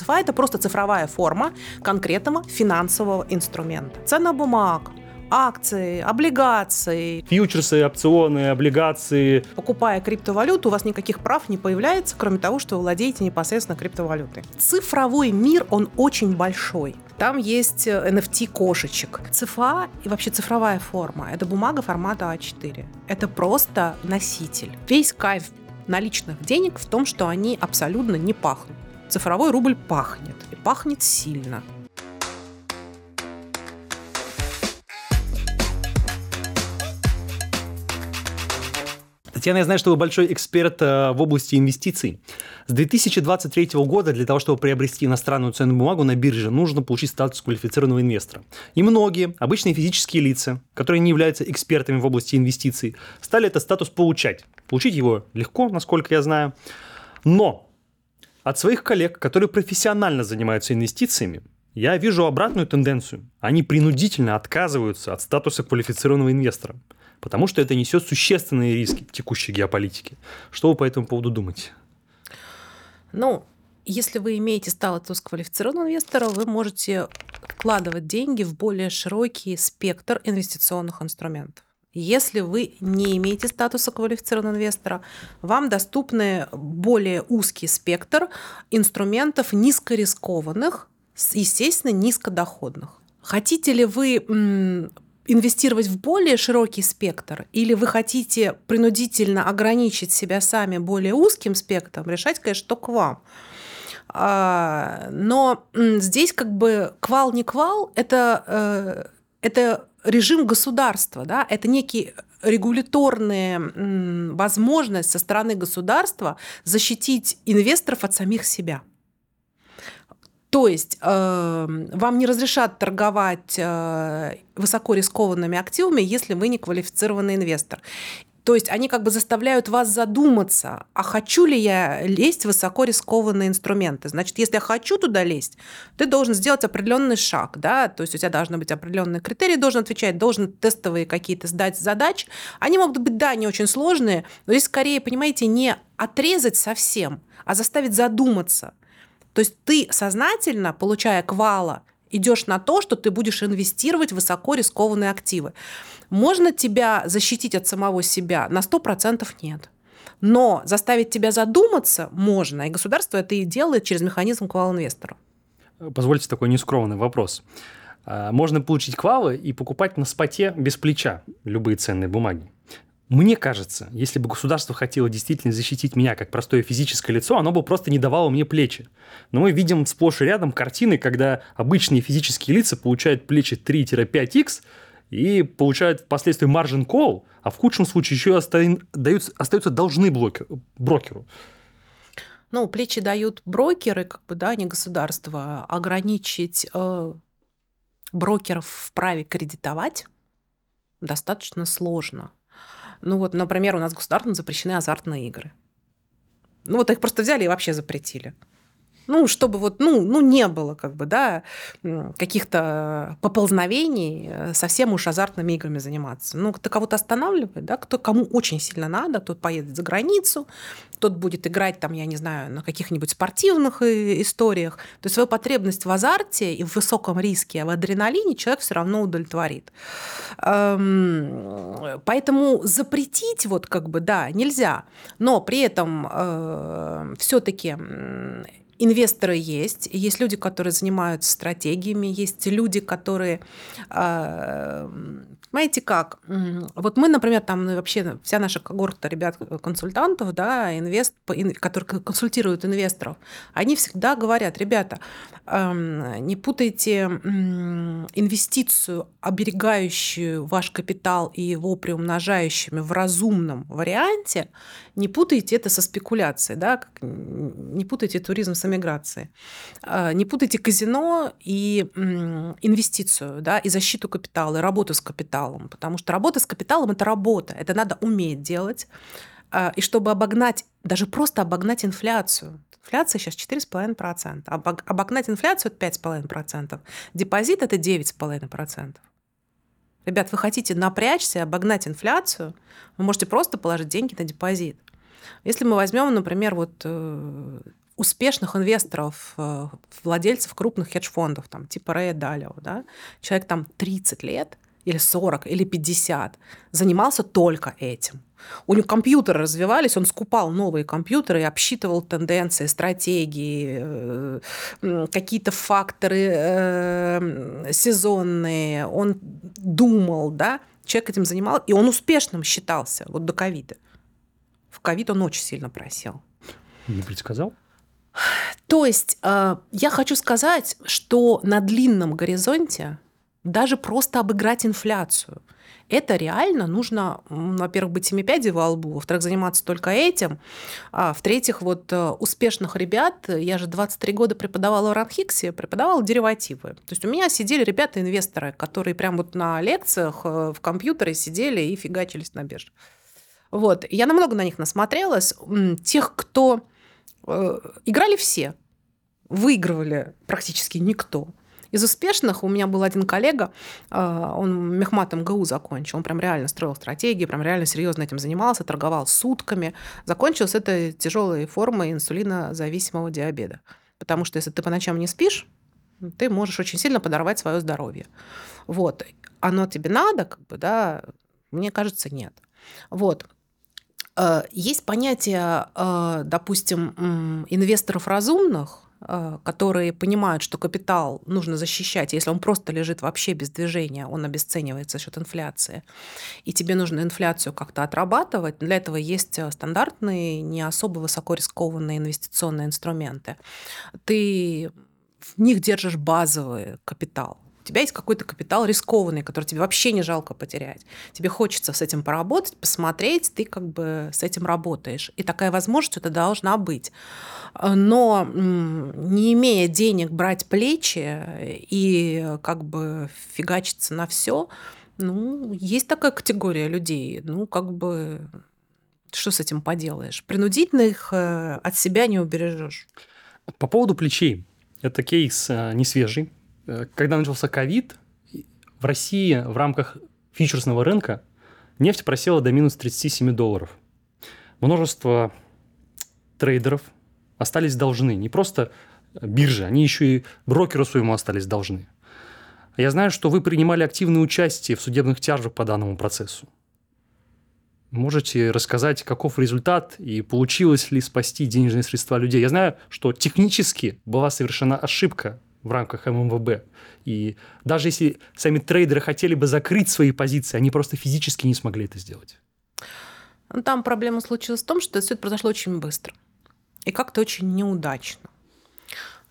ЦФА – это просто цифровая форма конкретного финансового инструмента. Ценная бумага, акции, облигации. Фьючерсы, опционы, облигации. Покупая криптовалюту, у вас никаких прав не появляется, кроме того, что вы владеете непосредственно криптовалютой. Цифровой мир, он очень большой. Там есть NFT э. ЦФА и вообще цифровая форма – это бумага формата А4. Это просто носитель. Весь кайф наличных денег в том, что они абсолютно не пахнут. Цифровой рубль пахнет. И пахнет сильно. Татьяна, я знаю, что вы большой эксперт э, в области инвестиций. С 2023 года для того, чтобы приобрести иностранную ценную бумагу на бирже, нужно получить статус квалифицированного инвестора. И многие, обычные физические лица, которые не являются экспертами в области инвестиций, стали этот статус получать. Получить его легко, насколько я знаю. Но от своих коллег, которые профессионально занимаются инвестициями, я вижу обратную тенденцию. Они принудительно отказываются от статуса квалифицированного инвестора – потому что это несет существенные риски текущей геополитики. Что вы по этому поводу думаете? Ну, если вы имеете статус квалифицированного инвестора, вы можете вкладывать деньги в более широкий спектр инвестиционных инструментов. Если вы не имеете статуса квалифицированного инвестора, вам доступны более узкий спектр инструментов низкорискованных, естественно, низкодоходных. Хотите ли вы инвестировать в более широкий спектр, или вы хотите принудительно ограничить себя сами более узким спектром, решать, конечно, только вам. А, но здесь как бы квал не квал, это, э, это режим государства, да, это некий регуляторная возможность со стороны государства защитить инвесторов от самих себя. То есть э, вам не разрешат торговать э, высоко активами, если вы не квалифицированный инвестор. То есть они как бы заставляют вас задуматься, а хочу ли я лезть в высоко рискованные инструменты. Значит, если я хочу туда лезть, ты должен сделать определенный шаг, да, то есть у тебя должны быть определенные критерии, должен отвечать, должен тестовые какие-то сдать задачи. Они могут быть, да, не очень сложные, но здесь скорее, понимаете, не отрезать совсем, а заставить задуматься – то есть ты сознательно, получая квала, идешь на то, что ты будешь инвестировать в высоко рискованные активы. Можно тебя защитить от самого себя? На 100% нет. Но заставить тебя задуматься можно, и государство это и делает через механизм квал-инвестора. Позвольте такой нескромный вопрос. А, можно получить квалы и покупать на споте без плеча любые ценные бумаги. Мне кажется, если бы государство хотело действительно защитить меня как простое физическое лицо, оно бы просто не давало мне плечи. Но мы видим сплошь и рядом картины, когда обычные физические лица получают плечи 3-5х и получают впоследствии margin call, а в худшем случае еще дают, остаются должны блокер, брокеру. Ну, плечи дают брокеры, как бы, да, не государство. Ограничить э, брокеров в праве кредитовать достаточно сложно. Ну вот, например, у нас государством запрещены азартные игры. Ну вот их просто взяли и вообще запретили. Ну, чтобы вот, ну, ну, не было как бы, да, каких-то поползновений э, совсем уж азартными играми заниматься. Ну, кто кого-то останавливает, да, кто кому очень сильно надо, тот поедет за границу, тот будет играть там, я не знаю, на каких-нибудь спортивных э, историях. То есть свою потребность в азарте и в высоком риске, а в адреналине человек все равно удовлетворит. Эм, поэтому запретить вот как бы, да, нельзя. Но при этом э, все-таки инвесторы есть, есть люди, которые занимаются стратегиями, есть люди, которые а, Понимаете как? Вот мы, например, там ну, вообще вся наша когорта ребят-консультантов, да, инвест, которые консультируют инвесторов, они всегда говорят, ребята, не путайте инвестицию, оберегающую ваш капитал и его приумножающими в разумном варианте, не путайте это со спекуляцией, да, не путайте туризм с эмиграцией, а, не путайте казино и инвестицию, да, и защиту капитала, и работу с капиталом, потому что работа с капиталом – это работа, это надо уметь делать, а, и чтобы обогнать, даже просто обогнать инфляцию, Инфляция сейчас 4,5%. Обогнать инфляцию – это 5,5%. Депозит – это 9,5%. Ребят, вы хотите напрячься, обогнать инфляцию, вы можете просто положить деньги на депозит. Если мы возьмем, например, вот э, успешных инвесторов, э, владельцев крупных хедж-фондов, там, типа Рэя Далио, да, человек там 30 лет или 40 или 50 занимался только этим. У него компьютеры развивались, он скупал новые компьютеры и обсчитывал тенденции, стратегии, э, какие-то факторы э, сезонные. Он думал, да, человек этим занимал, и он успешным считался вот до ковида. В ковид он очень сильно просел. Не предсказал? То есть э, я хочу сказать, что на длинном горизонте даже просто обыграть инфляцию – это реально нужно, во-первых, быть семипядей во лбу, во-вторых, заниматься только этим, а в-третьих, вот э, успешных ребят, я же 23 года преподавала в Ранхиксе, преподавала деривативы. То есть у меня сидели ребята-инвесторы, которые прям вот на лекциях э, в компьютере сидели и фигачились на бирже. Вот. Я намного на них насмотрелась. Тех, кто э, играли все, выигрывали практически никто. Из успешных у меня был один коллега, а, он мехмат МГУ закончил, он прям реально строил стратегии, прям реально серьезно этим занимался, торговал сутками. Закончил с этой тяжелой формой инсулинозависимого диабета. Потому что если ты по ночам не спишь, ты можешь очень сильно подорвать свое здоровье. Вот. Оно тебе надо, как бы, да? Мне кажется, нет. Вот. Э, есть понятие, э, допустим, инвесторов разумных, Э, которые понимают, что капитал нужно защищать, если он просто лежит вообще без движения, он обесценивается за счет инфляции, и тебе нужно инфляцию как-то отрабатывать, для этого есть э, стандартные, не особо высоко рискованные инвестиционные инструменты. Ты в них держишь базовый капитал, у тебя есть какой-то капитал рискованный, который тебе вообще не жалко потерять. Тебе хочется с этим поработать, посмотреть, ты как бы с этим работаешь. И такая возможность это должна быть. Но не имея денег брать плечи и как бы фигачиться на все, ну, есть такая категория людей, ну, как бы что с этим поделаешь? Принудительно их э, от себя не убережешь. По поводу плечей. Это кейс э, не свежий. Э, когда начался ковид, в России в рамках фьючерсного рынка нефть просела до минус 37 долларов. Множество трейдеров остались должны. Не просто биржи, они еще и брокеру своему остались должны. Я знаю, что вы принимали активное участие в судебных тяжбах по данному процессу. Можете рассказать, каков результат и получилось ли спасти денежные средства людей? Я знаю, что технически была совершена ошибка в рамках ММВБ. И даже если сами трейдеры хотели бы закрыть свои позиции, они просто физически не смогли это сделать. Ну, там проблема случилась в том, что все это произошло очень быстро и как-то очень неудачно.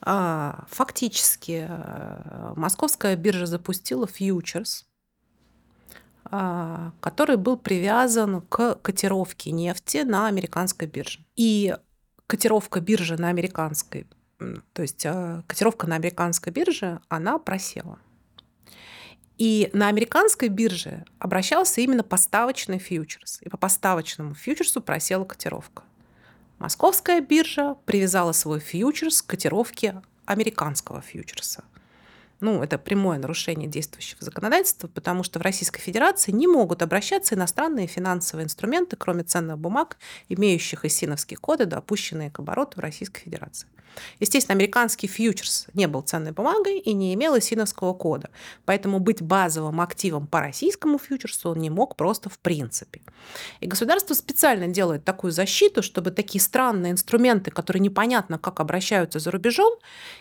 А, фактически э, московская биржа запустила фьючерс, а, который был привязан к котировке нефти на американской бирже. И котировка биржи на американской то есть а, котировка на американской бирже, она просела. И на американской бирже обращался именно поставочный фьючерс. И по поставочному фьючерсу просела котировка. Московская биржа привязала свой фьючерс к котировке американского фьючерса. Ну, это прямое нарушение действующего законодательства, потому что в Российской Федерации не могут обращаться иностранные финансовые инструменты, кроме ценных бумаг, имеющих ИСИНовские коды, допущенные к обороту в Российской Федерации. Естественно, американский фьючерс не был ценной бумагой и не имел исиновского кода. Поэтому быть базовым активом по российскому фьючерсу он не мог просто в принципе. И государство специально делает такую защиту, чтобы такие странные инструменты, которые непонятно как обращаются за рубежом,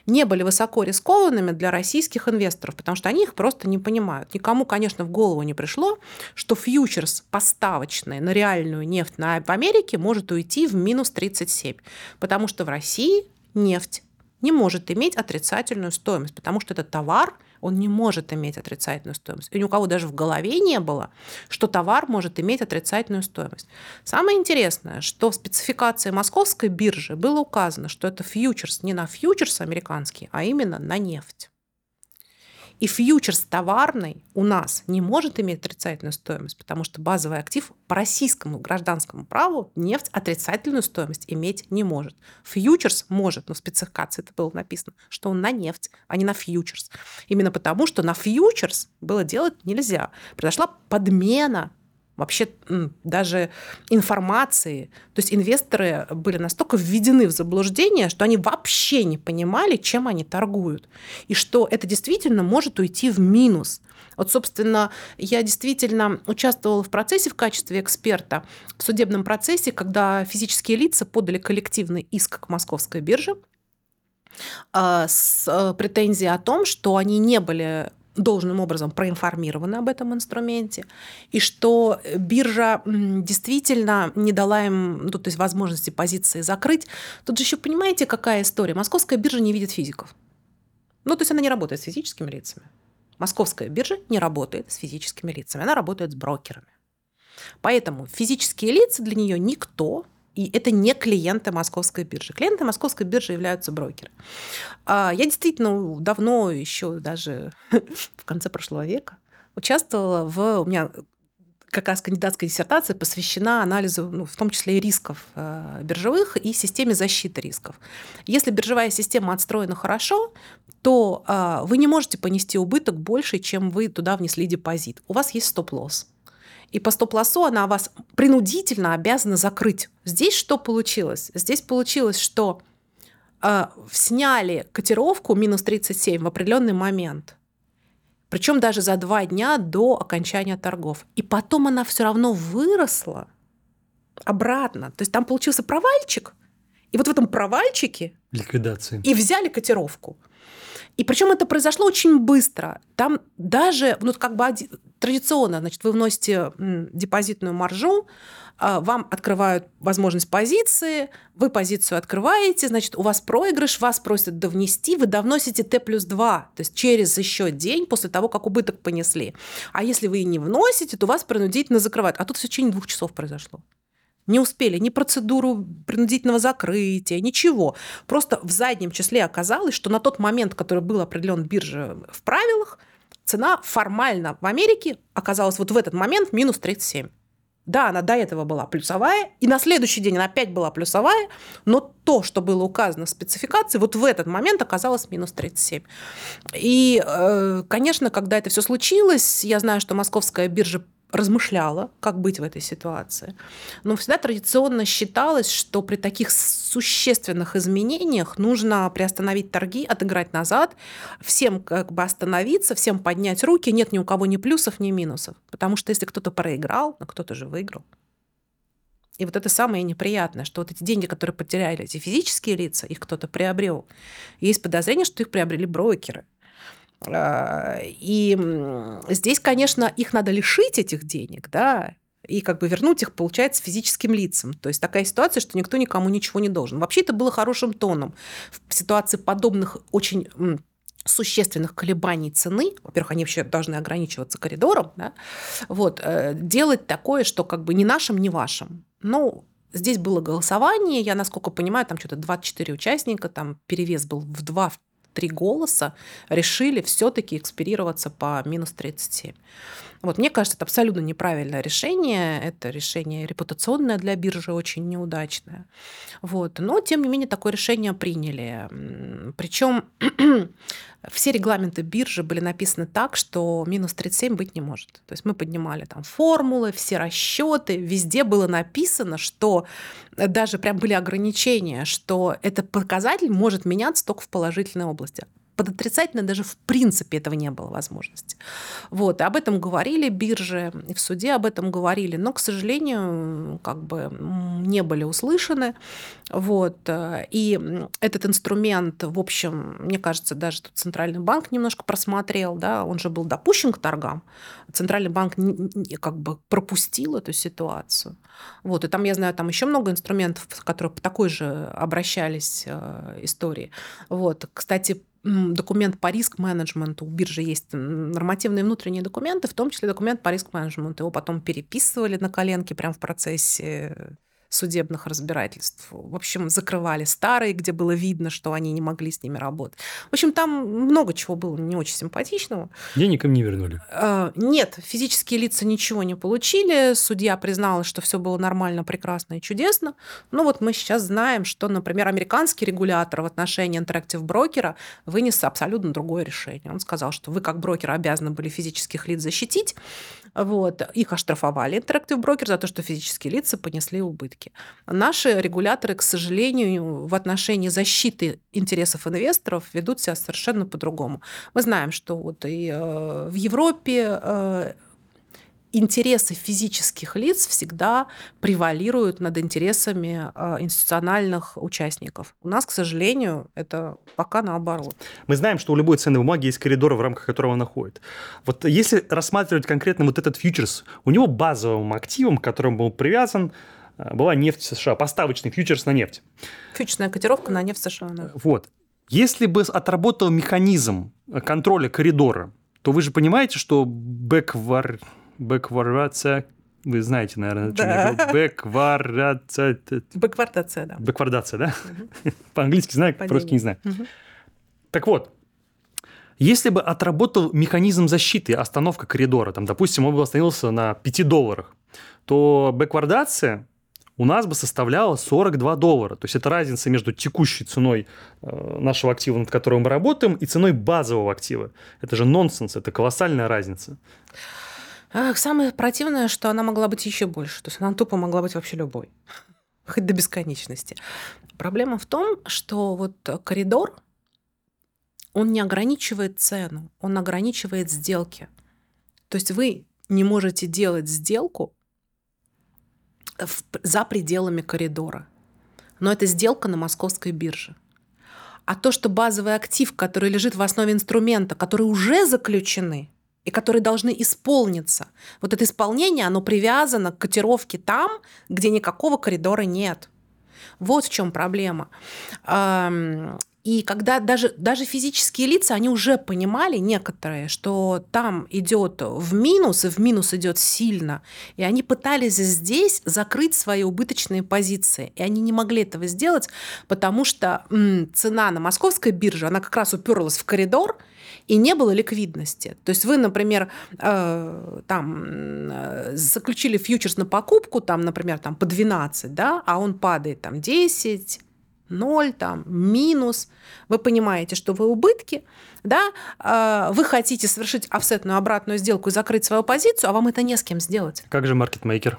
не были высоко рискованными для российских инвесторов, потому что они их просто не понимают. Никому, конечно, в голову не пришло, что фьючерс поставочный на реальную нефть на, в Америке может уйти в минус 37, потому что в России нефть не может иметь отрицательную стоимость, потому что этот товар, он не может иметь отрицательную стоимость. И ни у кого даже в голове не было, что товар может иметь отрицательную стоимость. Самое интересное, что в спецификации московской биржи было указано, что это фьючерс не на фьючерс американский, а именно на нефть. И фьючерс товарный у нас не может иметь отрицательную стоимость, потому что базовый актив по российскому гражданскому праву нефть отрицательную стоимость иметь не может. Фьючерс может, но в спецификации это было написано, что он на нефть, а не на фьючерс. Именно потому, что на фьючерс было делать нельзя. Произошла подмена вообще даже информации. То есть инвесторы были настолько введены в заблуждение, что они вообще не понимали, чем они торгуют. И что это действительно может уйти в минус. Вот, собственно, я действительно участвовала в процессе в качестве эксперта в судебном процессе, когда физические лица подали коллективный иск к московской бирже а, с э, претензией о том, что они не были должным образом проинформированы об этом инструменте, и что биржа действительно не дала им ну, то есть возможности позиции закрыть. Тут же еще понимаете, какая история? Московская биржа не видит физиков. Ну, то есть она не работает с физическими лицами. Московская биржа не работает с физическими лицами, она работает с брокерами. Поэтому физические лица для нее никто, и это не клиенты московской биржи. Клиенты московской биржи являются брокеры. А, я действительно давно, еще даже в конце прошлого века, участвовала в... У меня как раз кандидатская диссертация посвящена анализу, ну, в том числе и рисков э, биржевых и системе защиты рисков. Если биржевая система отстроена хорошо, то э, вы не можете понести убыток больше, чем вы туда внесли депозит. У вас есть стоп-лосс. И по стоп-лоссу она вас принудительно обязана закрыть. Здесь что получилось? Здесь получилось, что э, сняли котировку минус 37 в определенный момент. Причем даже за два дня до окончания торгов. И потом она все равно выросла обратно. То есть там получился провальчик. И вот в этом провальчике... Ликвидации. И взяли котировку. И причем это произошло очень быстро. Там даже, ну, как бы традиционно, значит, вы вносите депозитную маржу, а, вам открывают возможность позиции, вы позицию открываете, значит, у вас проигрыш, вас просят довнести, вы довносите Т плюс 2, то есть через еще день после того, как убыток понесли. А если вы и не вносите, то вас принудительно закрывают. А тут в течение двух часов произошло не успели ни процедуру принудительного закрытия, ничего. Просто в заднем числе оказалось, что на тот момент, который был определен бирже в правилах, цена формально в Америке оказалась вот в этот момент минус 37. Да, она до этого была плюсовая, и на следующий день она опять была плюсовая, но то, что было указано в спецификации, вот в этот момент оказалось минус 37. И, э, конечно, когда это все случилось, я знаю, что московская биржа размышляла, как быть в этой ситуации. Но всегда традиционно считалось, что при таких существенных изменениях нужно приостановить торги, отыграть назад, всем как бы остановиться, всем поднять руки, нет ни у кого ни плюсов, ни минусов. Потому что если кто-то проиграл, но кто-то же выиграл. И вот это самое неприятное, что вот эти деньги, которые потеряли эти физические лица, их кто-то приобрел. Есть подозрение, что их приобрели брокеры. А, и здесь, конечно, их надо лишить этих денег, да, и как бы вернуть их, получается, физическим лицам. То есть такая ситуация, что никто никому ничего не должен. Вообще это было хорошим тоном. В ситуации подобных очень существенных колебаний цены, во-первых, они вообще должны ограничиваться коридором, да, вот, э, делать такое, что как бы ни нашим, ни вашим. Ну, здесь было голосование, я, насколько понимаю, там что-то 24 участника, там перевес был в два, три голоса решили все-таки экспирироваться по минус 37. Вот, мне кажется, это абсолютно неправильное решение. Это решение репутационное для биржи, очень неудачное. Вот. Но, тем не менее, такое решение приняли. Причем все регламенты биржи были написаны так, что минус 37 быть не может. То есть мы поднимали там формулы, все расчеты, везде было написано, что даже прям были ограничения, что этот показатель может меняться только в положительной области под отрицательно даже в принципе этого не было возможности. Вот, и об этом говорили биржи, и в суде об этом говорили, но, к сожалению, как бы не были услышаны. Вот, и этот инструмент, в общем, мне кажется, даже тут Центральный банк немножко просмотрел, да, он же был допущен к торгам. Центральный банк как бы пропустил эту ситуацию. Вот, и там, я знаю, там еще много инструментов, которые по такой же обращались э, истории. Вот, кстати, документ по риск-менеджменту. У биржи есть нормативные внутренние документы, в том числе документ по риск-менеджменту. Его потом переписывали на коленке прямо в процессе судебных разбирательств. В общем, закрывали старые, где было видно, что они не могли с ними работать. В общем, там много чего было не очень симпатичного. Денег им не вернули? А, нет, физические лица ничего не получили. Судья признала, что все было нормально, прекрасно и чудесно. Но вот мы сейчас знаем, что, например, американский регулятор в отношении Interactive брокера вынес абсолютно другое решение. Он сказал, что вы как брокер обязаны были физических лиц защитить, вот. Их оштрафовали Interactive Broker за то, что физические лица понесли убытки. Наши регуляторы, к сожалению, в отношении защиты интересов инвесторов ведут себя совершенно по-другому. Мы знаем, что вот и э, в Европе э, интересы физических лиц всегда превалируют над интересами э, институциональных участников. У нас, к сожалению, это пока наоборот. Мы знаем, что у любой ценной бумаги есть коридор, в рамках которого она ходит. Вот если рассматривать конкретно вот этот фьючерс, у него базовым активом, к которому был привязан, э, была нефть США, поставочный фьючерс на нефть. Фьючерсная котировка на нефть США. Да. Вот. Если бы отработал механизм контроля коридора, то вы же понимаете, что бэквар бэкварация, вы знаете, наверное, да. Бэкварация. Бэквардация, да. Бэквардация, да? Угу. По-английски знаю, просто не знаю. Угу. Так вот, если бы отработал механизм защиты, остановка коридора, там, допустим, он бы остановился на 5 долларах, то бэквардация у нас бы составляла 42 доллара. То есть это разница между текущей ценой э, нашего актива, над которым мы работаем, и ценой базового актива. Это же нонсенс, это колоссальная разница. Самое противное, что она могла быть еще больше. То есть она тупо могла быть вообще любой. Хоть до бесконечности. Проблема в том, что вот коридор, он не ограничивает цену, он ограничивает сделки. То есть вы не можете делать сделку в, за пределами коридора. Но это сделка на московской бирже. А то, что базовый актив, который лежит в основе инструмента, которые уже заключены, и которые должны исполниться. Вот это исполнение, оно привязано к котировке там, где никакого коридора нет. Вот в чем проблема. И когда даже, даже физические лица, они уже понимали некоторые, что там идет в минус, и в минус идет сильно. И они пытались здесь закрыть свои убыточные позиции. И они не могли этого сделать, потому что м, цена на московской бирже, она как раз уперлась в коридор, и не было ликвидности. То есть вы, например, э, там э, заключили фьючерс на покупку, там, например, там по 12, да, а он падает там 10, 0, там, минус, вы понимаете, что вы убытки, да, э, вы хотите совершить офсетную обратную сделку и закрыть свою позицию, а вам это не с кем сделать. Как же маркетмейкер?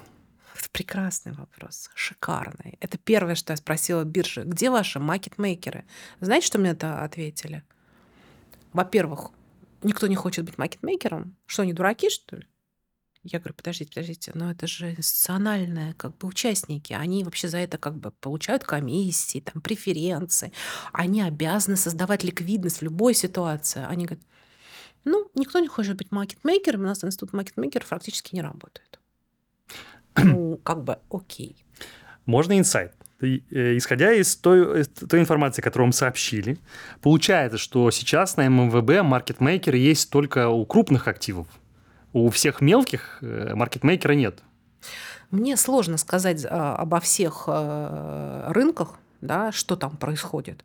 Прекрасный вопрос, шикарный. Это первое, что я спросила биржи. Где ваши маркетмейкеры? Знаете, что мне это ответили? Во-первых, никто не хочет быть маркетмейкером. Что, они дураки, что ли? Я говорю, подождите, подождите, но это же институциональные как бы участники. Они вообще за это как бы получают комиссии, там, преференции. Они обязаны создавать ликвидность в любой ситуации. Они говорят, ну, никто не хочет быть маркетмейкером, у нас институт маркетмейкеров практически не работает. ну, как бы окей. Можно инсайт? Э, исходя из той, из той информации, которую вам сообщили, получается, что сейчас на ММВБ маркетмейкеры есть только у крупных активов. У всех мелких э, маркетмейкера нет. Мне сложно сказать а, обо всех э, рынках, да, что там происходит.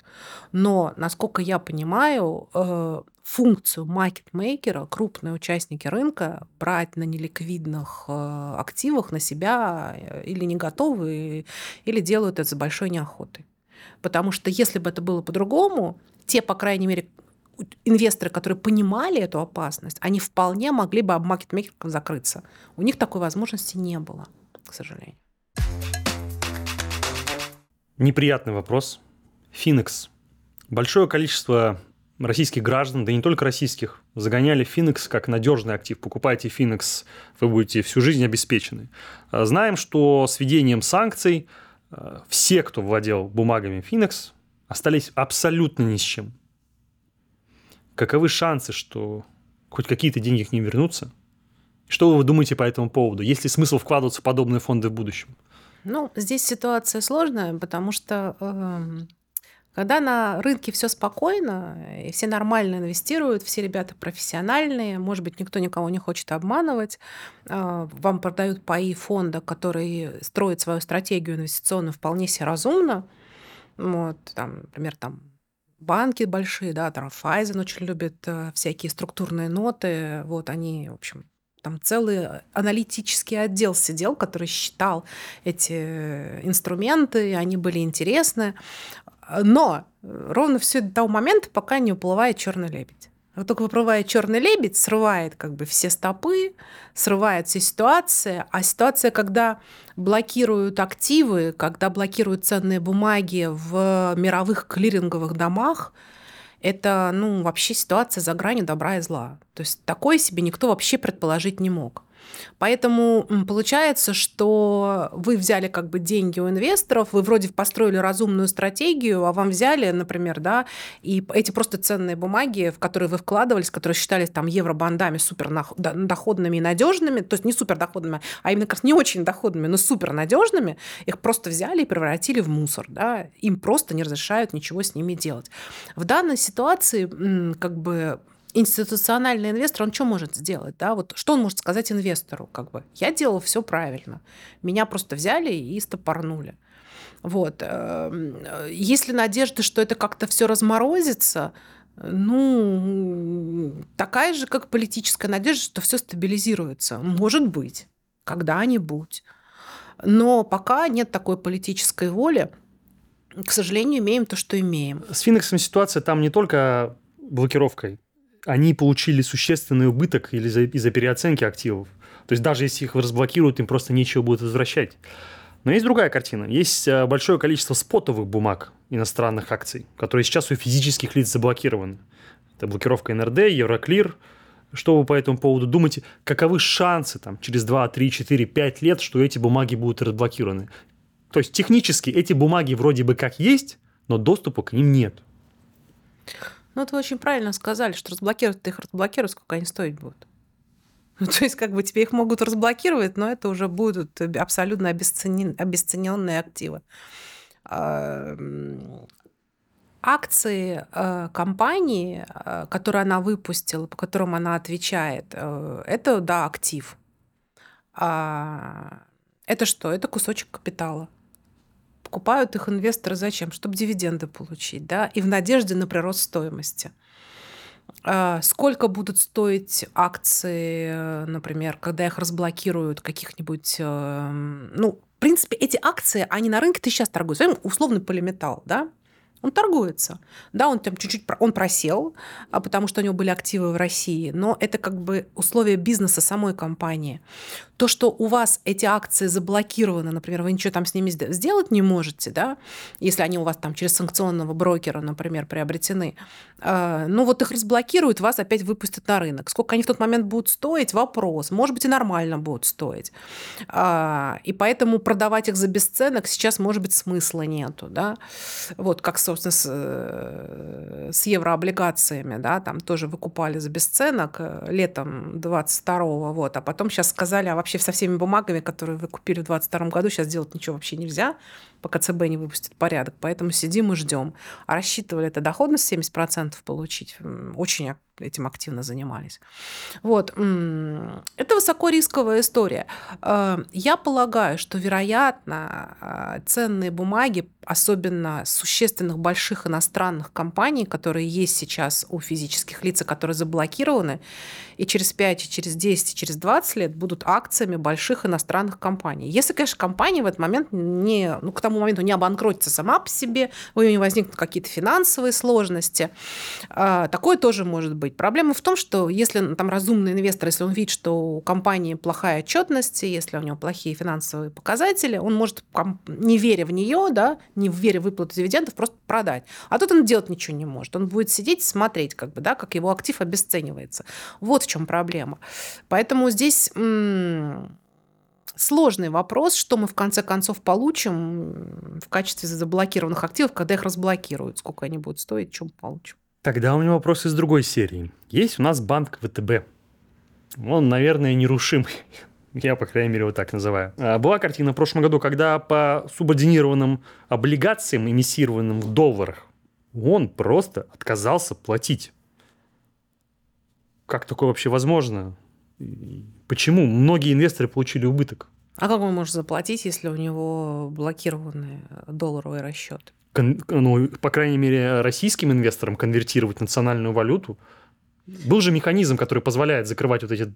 Но, насколько я понимаю, э, функцию маркетмейкера крупные участники рынка брать на неликвидных э, активах на себя э, или не готовы, или делают это с большой неохотой. Потому что если бы это было по-другому, те, по крайней мере, инвесторы, которые понимали эту опасность, они вполне могли бы об маркетмейкерах закрыться. У них такой возможности не было, к сожалению. Неприятный вопрос. Финекс. Большое количество российских граждан, да не только российских, загоняли Финекс как надежный актив. Покупайте Финекс, вы будете всю жизнь обеспечены. А знаем, что с введением санкций а, все, кто владел бумагами Финекс, остались абсолютно ни с чем. Каковы шансы, что хоть какие-то деньги к ним вернутся? Что вы думаете по этому поводу? Есть ли смысл вкладываться в подобные фонды в будущем? Ну, здесь ситуация сложная, потому что э, Когда на рынке все спокойно, и все нормально инвестируют, все ребята профессиональные, может быть, никто никого не хочет обманывать, а, вам продают паи фонда, который строит свою стратегию инвестиционную вполне себе разумно, вот, там, например, там банки большие, да, там Файзен очень любит э, всякие структурные ноты, вот они, в общем, там целый аналитический отдел сидел, который считал эти э, инструменты, они были интересны. Но ровно все до того момента, пока не уплывает черный лебедь. Вот только выплывает черный лебедь, срывает как бы все стопы, срывает все ситуации. А ситуация, когда блокируют активы, когда блокируют ценные бумаги в мировых клиринговых домах, это, ну, вообще ситуация за гранью добра и зла. То есть такое себе никто вообще предположить не мог. Поэтому получается, что вы взяли как бы деньги у инвесторов, вы вроде построили разумную стратегию, а вам взяли, например, да, и эти просто ценные бумаги, в которые вы вкладывались, которые считались там евробандами супер доходными и надежными, то есть не супер доходными, а именно как раз не очень доходными, но супер надежными, их просто взяли и превратили в мусор, да, им просто не разрешают ничего с ними делать. В данной ситуации как бы институциональный инвестор, он что может сделать? Да? Вот что он может сказать инвестору? Как бы, я делал все правильно. Меня просто взяли и стопорнули. Вот. Эм, если надежда, что это как-то все разморозится, ну, такая же, как политическая надежда, что все стабилизируется. Может быть, когда-нибудь. Но пока нет такой политической воли, к сожалению, имеем то, что имеем. С Финиксом ситуация там не только блокировкой они получили существенный убыток из-за, из переоценки активов. То есть даже если их разблокируют, им просто нечего будет возвращать. Но есть другая картина. Есть э, большое количество спотовых бумаг иностранных акций, которые сейчас у физических лиц заблокированы. Это блокировка НРД, Евроклир. Что вы по этому поводу думаете? Каковы шансы там, через 2, 3, 4, 5 лет, что эти бумаги будут разблокированы? То есть технически эти бумаги вроде бы как есть, но доступа к ним нет. Ну, это вы очень правильно сказали, что разблокировать их разблокируют, сколько они стоить будут. Ну, то есть, как бы тебе их могут разблокировать, но это уже будут абсолютно обесценен... обесцененные активы. А, акции э, компании, э, которую она выпустила, по которым она отвечает, э, это, да, актив. А, это что? Это кусочек капитала покупают их инвесторы зачем? Чтобы дивиденды получить, да, и в надежде на прирост стоимости. А, сколько будут стоить акции, например, когда их разблокируют каких-нибудь, эм, ну, в принципе, эти акции, они на рынке ты сейчас торгуют. Возьмем условный полиметалл, да? Он торгуется. Да, он там чуть-чуть он просел, а потому что у него были активы в России, но это как бы условия бизнеса самой компании. То, что у вас эти акции заблокированы, например, вы ничего там с ними сделать не можете, да, если они у вас там через санкционного брокера, например, приобретены, а, ну вот их разблокируют, вас опять выпустят на рынок. Сколько они в тот момент будут стоить, вопрос. Может быть, и нормально будут стоить. А, и поэтому продавать их за бесценок сейчас, может быть, смысла нету, да. Вот как, собственно, с, э, с еврооблигациями, да, там тоже выкупали за бесценок э, летом 22 вот, а потом сейчас сказали, а вообще со всеми бумагами, которые вы купили в 2022 году, сейчас делать ничего вообще нельзя, пока ЦБ не выпустит порядок. Поэтому сидим и ждем. А рассчитывали это доходность 70% получить. Очень этим активно занимались. Вот. Это высокорисковая история. Э, я полагаю, что, вероятно, э, ценные бумаги, особенно существенных больших иностранных компаний, которые есть сейчас у физических лиц, которые заблокированы, и через 5, и через 10, и через 20 лет будут акциями больших иностранных компаний. Если, конечно, компания в этот момент не, ну, к тому моменту не обанкротится сама по себе, у нее не возникнут какие-то финансовые сложности, э, такое тоже может быть. Проблема в том, что если там разумный инвестор, если он видит, что у компании плохая отчетность, если у него плохие финансовые показатели, он может, не веря в нее, да, не веря в выплату дивидендов, просто продать. А тут он делать ничего не может. Он будет сидеть смотреть, как бы, да, как его актив обесценивается. Вот в чем проблема. Поэтому здесь сложный вопрос, что мы в конце концов получим в качестве заблокированных активов, когда их разблокируют, сколько они будут стоить, чем получим. Тогда у меня вопрос из другой серии. Есть у нас банк ВТБ. Он, наверное, нерушимый. Я, по крайней мере, его так называю. А, была картина в прошлом году, когда по субординированным облигациям, эмиссированным в долларах, Он просто отказался платить. Как такое вообще возможно? Почему многие инвесторы получили убыток? А как он может заплатить, если у него блокированы долларовые расчеты? Кон, ну, по крайней мере, российским инвесторам конвертировать национальную валюту. Был же механизм, который позволяет закрывать вот эти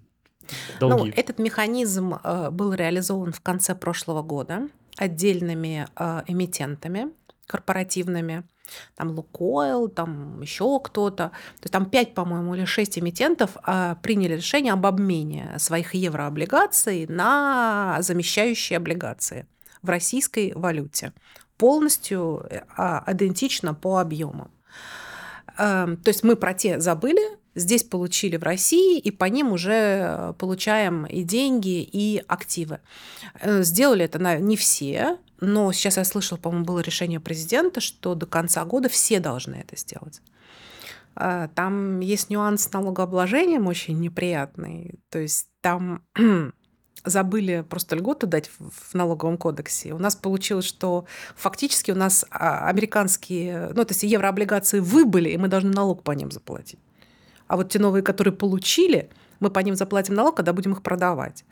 долги. Ну, этот механизм э, был реализован в конце прошлого года отдельными э, эмитентами корпоративными там Лукойл, там еще кто-то. То есть там 5, по-моему, или 6 эмитентов а, приняли решение об обмене своих еврооблигаций на замещающие облигации в российской валюте. Полностью а, идентично по объемам. Эм, то есть мы про те забыли, здесь получили в России, и по ним уже получаем и деньги, и активы. Э, сделали это не все, но сейчас я слышала, по-моему, было решение президента, что до конца года все должны это сделать. А, там есть нюанс с налогообложением очень неприятный. То есть там забыли просто льготу дать в налоговом кодексе. У нас получилось, что фактически у нас а, американские, ну, то есть еврооблигации выбыли, и мы должны налог по ним заплатить. А вот те новые, которые получили, мы по ним заплатим налог, когда будем их продавать.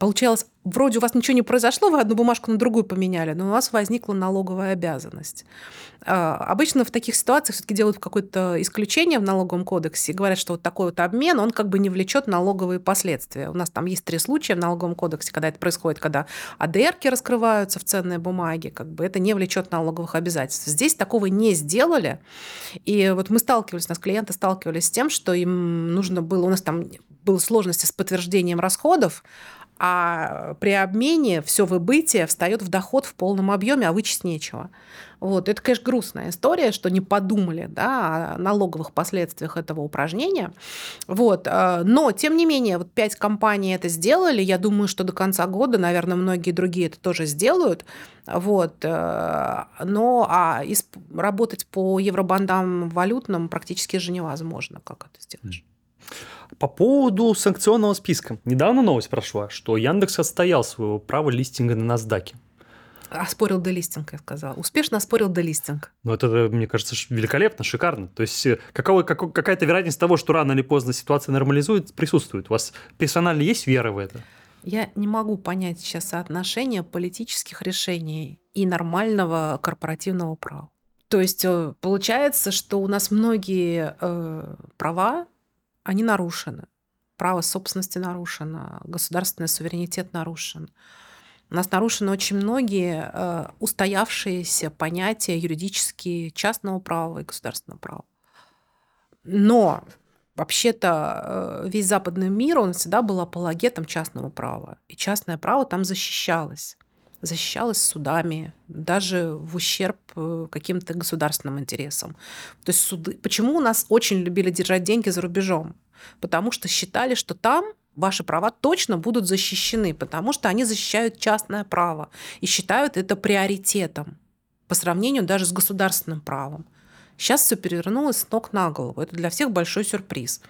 Получалось, вроде у вас ничего не произошло, вы одну бумажку на другую поменяли, но у вас возникла налоговая обязанность. А, обычно в таких ситуациях все-таки делают какое-то исключение в налоговом кодексе говорят, что вот такой вот обмен, он как бы не влечет налоговые последствия. У нас там есть три случая в налоговом кодексе, когда это происходит, когда АДРки раскрываются в ценные бумаги, как бы это не влечет налоговых обязательств. Здесь такого не сделали. И вот мы сталкивались, у нас клиенты сталкивались с тем, что им нужно было, у нас там было сложности с подтверждением расходов, а при обмене все выбытие встает в доход в полном объеме, а вычесть нечего. Вот. Это, конечно, грустная история, что не подумали да, о налоговых последствиях этого упражнения. Вот. Э, но, тем не менее, вот пять компаний это сделали. Я думаю, что до конца года, наверное, многие другие это тоже сделают. Вот. Э, но а работать по евробандам валютным практически же невозможно. Как это сделать? По поводу санкционного списка. Недавно новость прошла, что Яндекс отстоял своего права листинга на NASDAQ. Оспорил делистинг, я сказала. Успешно оспорил делистинг. Ну, это, мне кажется, великолепно, шикарно. То есть э, какого, как, какая-то вероятность того, что рано или поздно ситуация нормализует, присутствует. У вас персонально есть вера в это? Я не могу понять сейчас соотношение политических решений и нормального корпоративного права. То есть э, получается, что у нас многие э, права они нарушены. Право собственности нарушено, государственный суверенитет нарушен. У нас нарушены очень многие э, устоявшиеся понятия юридические частного права и государственного права. Но вообще-то э, весь западный мир, он всегда был апологетом частного права. И частное право там защищалось. Защищалось судами, даже в ущерб э, каким-то государственным интересам. То есть суды... Почему у нас очень любили держать деньги за рубежом? Потому что считали, что там ваши права точно будут защищены, потому что они защищают частное право и считают это приоритетом по сравнению даже с государственным правом. Сейчас все перевернулось с ног на голову. Это для всех большой сюрприз.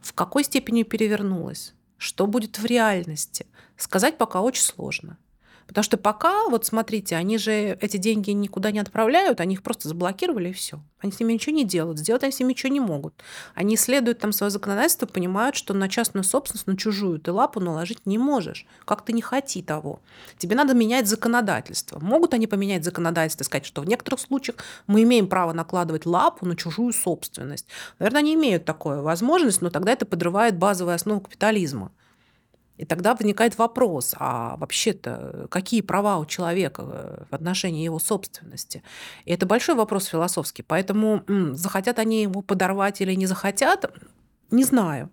В какой степени перевернулось? Что будет в реальности? Сказать пока очень сложно. Потому что пока, вот смотрите, они же эти деньги никуда не отправляют, они их просто заблокировали и все. Они с ними ничего не делают, сделать они с ними ничего не могут. Они исследуют там свое законодательство, понимают, что на частную собственность, на чужую ты лапу наложить не можешь. Как ты не хоти того. Тебе надо менять законодательство. Могут они поменять законодательство и сказать, что в некоторых случаях мы имеем право накладывать лапу на чужую собственность. Наверное, они имеют такую возможность, но тогда это подрывает базовую основу капитализма. И тогда возникает вопрос, а вообще-то какие права у человека э, в отношении его собственности? И это большой вопрос философский, поэтому захотят они его подорвать или не захотят, не знаю.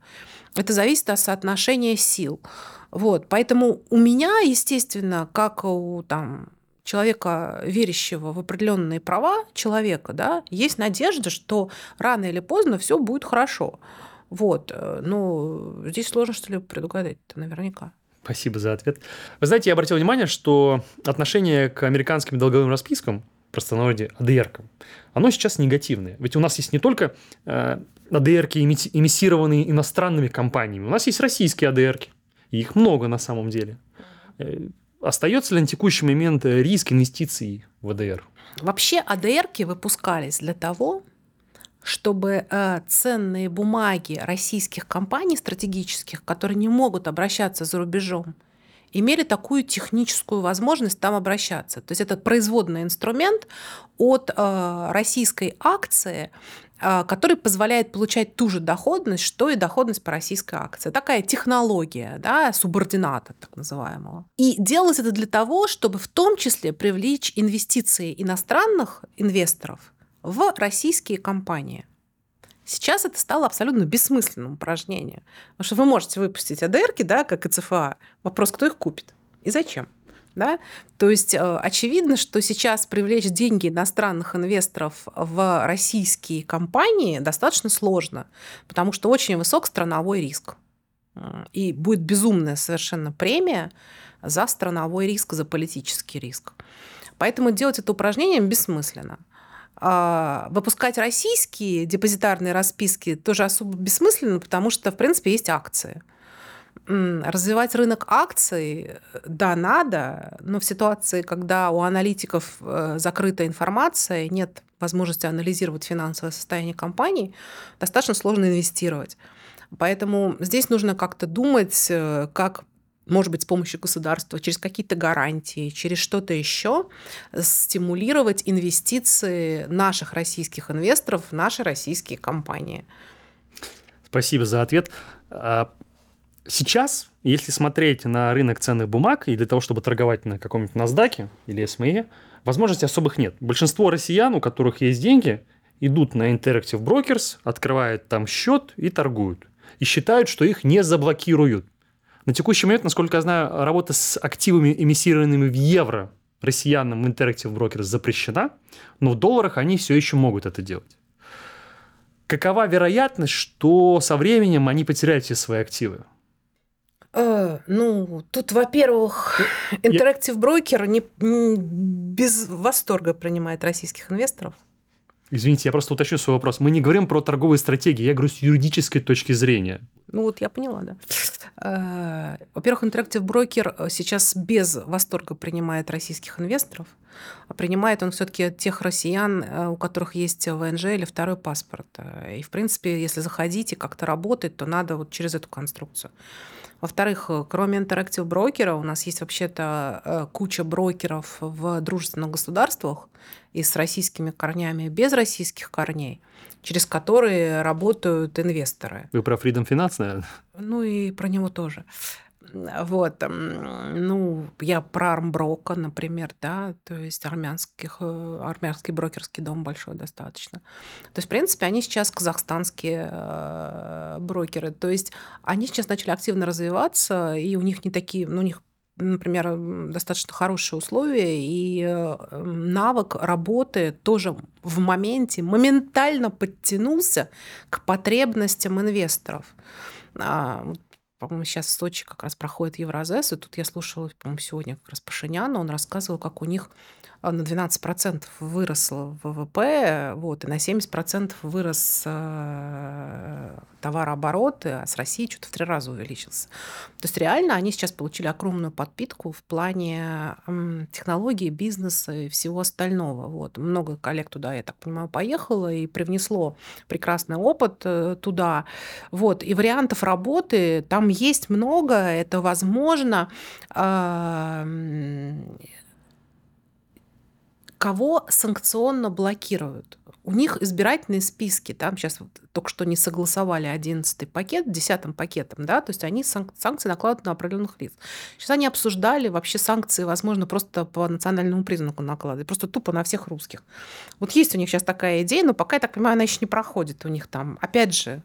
Это зависит от соотношения сил. Вот, поэтому у меня, естественно, как у там, человека, верящего в определенные права человека, да, есть надежда, что рано или поздно все будет хорошо. Вот. Э, ну, здесь сложно что ли предугадать наверняка. Спасибо за ответ. Вы знаете, я обратил внимание, что отношение к американским долговым распискам, в простонародье адр оно сейчас негативное. Ведь у нас есть не только э, адр эмиссированные иностранными компаниями, у нас есть российские адр -ки. И их много на самом деле. Э, остается ли на текущий момент риск инвестиций в АДР? Вообще АДРки выпускались для того, чтобы э, ценные бумаги российских компаний стратегических, которые не могут обращаться за рубежом, имели такую техническую возможность там обращаться. То есть это производный инструмент от э, российской акции, э, который позволяет получать ту же доходность, что и доходность по российской акции. Такая технология, да, субордината так называемого. И делалось это для того, чтобы в том числе привлечь инвестиции иностранных инвесторов в российские компании. Сейчас это стало абсолютно бессмысленным упражнением. Потому что вы можете выпустить АДРки, да, как и ЦФА. Вопрос, кто их купит и зачем. Да? То есть э, очевидно, что сейчас привлечь деньги иностранных инвесторов в российские компании достаточно сложно, потому что очень высок страновой риск. И будет безумная совершенно премия за страновой риск, за политический риск. Поэтому делать это упражнением бессмысленно. А, выпускать российские депозитарные расписки тоже особо бессмысленно, потому что, в принципе, есть акции. Развивать рынок акций, да, надо, но в ситуации, когда у аналитиков э, закрыта информация, нет возможности анализировать финансовое состояние компании, достаточно сложно инвестировать. Поэтому здесь нужно как-то думать, э, как может быть, с помощью государства, через какие-то гарантии, через что-то еще, стимулировать инвестиции наших российских инвесторов в наши российские компании. Спасибо за ответ. А, сейчас, если смотреть на рынок ценных бумаг и для того, чтобы торговать на каком-нибудь NASDAQ или SME, возможностей особых нет. Большинство россиян, у которых есть деньги, идут на Interactive Brokers, открывают там счет и торгуют. И считают, что их не заблокируют. На текущий момент, насколько я знаю, работа с активами, эмиссированными в евро россиянам Interactive Brokers запрещена, но в долларах они все еще могут это делать. Какова вероятность, что со временем они потеряют все свои активы? Э, ну, тут, во-первых, Interactive Broker не, не без восторга принимает российских инвесторов. Извините, я просто уточню свой вопрос. Мы не говорим про торговые стратегии, я говорю с юридической точки зрения. Ну вот я поняла, да. Э, во-первых, Interactive Broker сейчас без восторга принимает российских инвесторов, а принимает он все-таки тех россиян, э, у которых есть ВНЖ или второй паспорт. Э, и, в принципе, если заходить и как-то работать, то надо вот через эту конструкцию. Во-вторых, кроме Interactive брокера, у нас есть вообще-то куча брокеров в дружественных государствах и с российскими корнями, и без российских корней – через которые работают инвесторы. Вы про Freedom Finance, наверное? Ну и про него тоже. Вот, ну, я про Армброка, например, да, то есть армянских, э, армянский брокерский дом большой достаточно. То есть, в принципе, они сейчас казахстанские э, брокеры, то есть они сейчас начали активно развиваться, и у них не такие, ну, у них например, достаточно хорошие условия, и э, навык работы тоже в моменте моментально подтянулся к потребностям инвесторов. По-моему, сейчас в Сочи как раз проходит Евразес, и тут я слушала, по-моему, сегодня как раз Пашиняна, он рассказывал, как у них на 12% выросло ВВП, вот, и на 70% вырос э, товарооборот, а с Россией что-то в три раза увеличился. То есть реально они сейчас получили огромную подпитку в плане э, технологий, бизнеса и всего остального. Вот. Много коллег туда, я так понимаю, поехало и привнесло прекрасный опыт э, туда. Вот. И вариантов работы там есть много, это возможно. Э, кого санкционно блокируют. У них избирательные списки, там сейчас вот только что не согласовали 11 пакет, 10 пакетом, да, то есть они санкции накладывают на определенных лиц. Сейчас они обсуждали вообще санкции, возможно, просто по национальному признаку накладывать, просто тупо на всех русских. Вот есть у них сейчас такая идея, но пока, я так понимаю, она еще не проходит у них там. Опять же,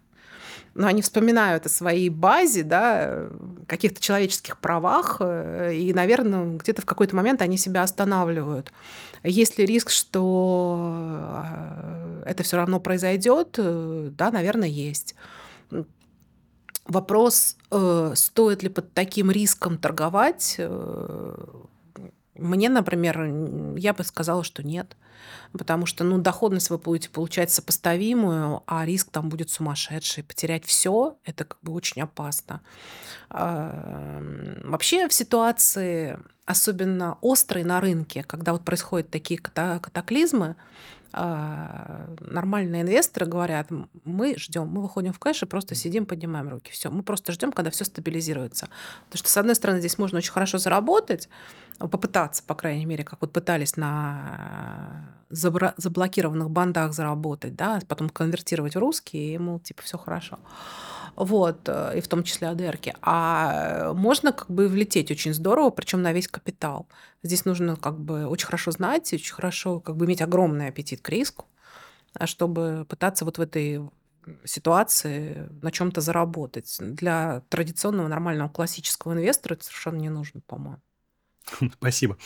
но они вспоминают о своей базе, да, каких-то человеческих правах, э, и, наверное, где-то в какой-то момент они себя останавливают. Есть ли риск, что э, это все равно произойдет? Э, да, наверное, есть. Вопрос, стоит ли под таким риском торговать, мне, например, я бы сказала, что нет потому что ну, доходность вы будете получать сопоставимую, а риск там будет сумасшедший. Потерять все это как бы очень опасно. А, вообще в ситуации особенно острый на рынке, когда вот происходят такие катаклизмы, а, нормальные инвесторы говорят, мы ждем, мы выходим в кэш и просто сидим, поднимаем руки. Все, мы просто ждем, когда все стабилизируется. Потому что, с одной стороны, здесь можно очень хорошо заработать, попытаться, по крайней мере, как вот пытались на заблокированных бандах заработать, да, потом конвертировать в русский, и, мол, типа, все хорошо вот, э, и в том числе АДРки. А можно как бы влететь очень здорово, причем на весь капитал. Здесь нужно как бы очень хорошо знать, очень хорошо как бы иметь огромный аппетит к риску, а чтобы пытаться вот в этой ситуации на чем-то заработать. Для традиционного нормального классического инвестора это совершенно не нужно, по-моему. Спасибо.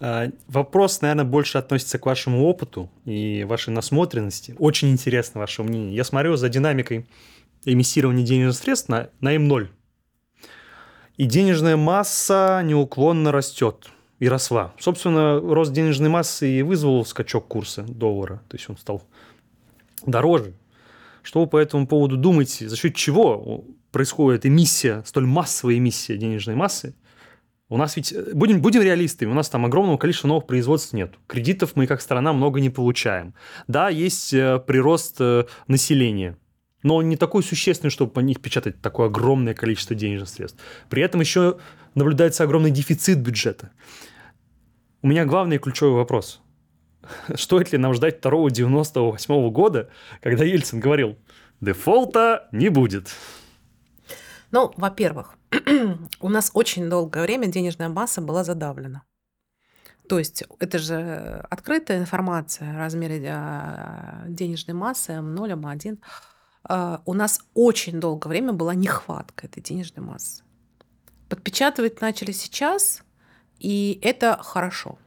А, вопрос, наверное, больше относится к вашему опыту и вашей насмотренности. Очень интересно ваше мнение. Я смотрю за динамикой эмиссирования денежных средств на, на М0. И денежная масса неуклонно растет и росла. Собственно, рост денежной массы и вызвал скачок курса доллара. То есть он стал дороже. Что вы по этому поводу думаете? За счет чего происходит эмиссия, столь массовая эмиссия денежной массы? У нас ведь, будем, будем реалистами, у нас там огромного количества новых производств нет. Кредитов мы как страна много не получаем. Да, есть э, прирост э, населения, но он не такой существенный, чтобы по них печатать такое огромное количество денежных средств. При этом еще наблюдается огромный дефицит бюджета. У меня главный ключевой вопрос. Стоит ли нам ждать второго 98 -го года, когда Ельцин говорил, дефолта не будет? Ну, во-первых, у нас очень долгое время денежная масса была задавлена. То есть это же открытая информация о размере а, денежной массы М0, М1. А, у нас очень долгое время была нехватка этой денежной массы. Подпечатывать начали сейчас, и это хорошо.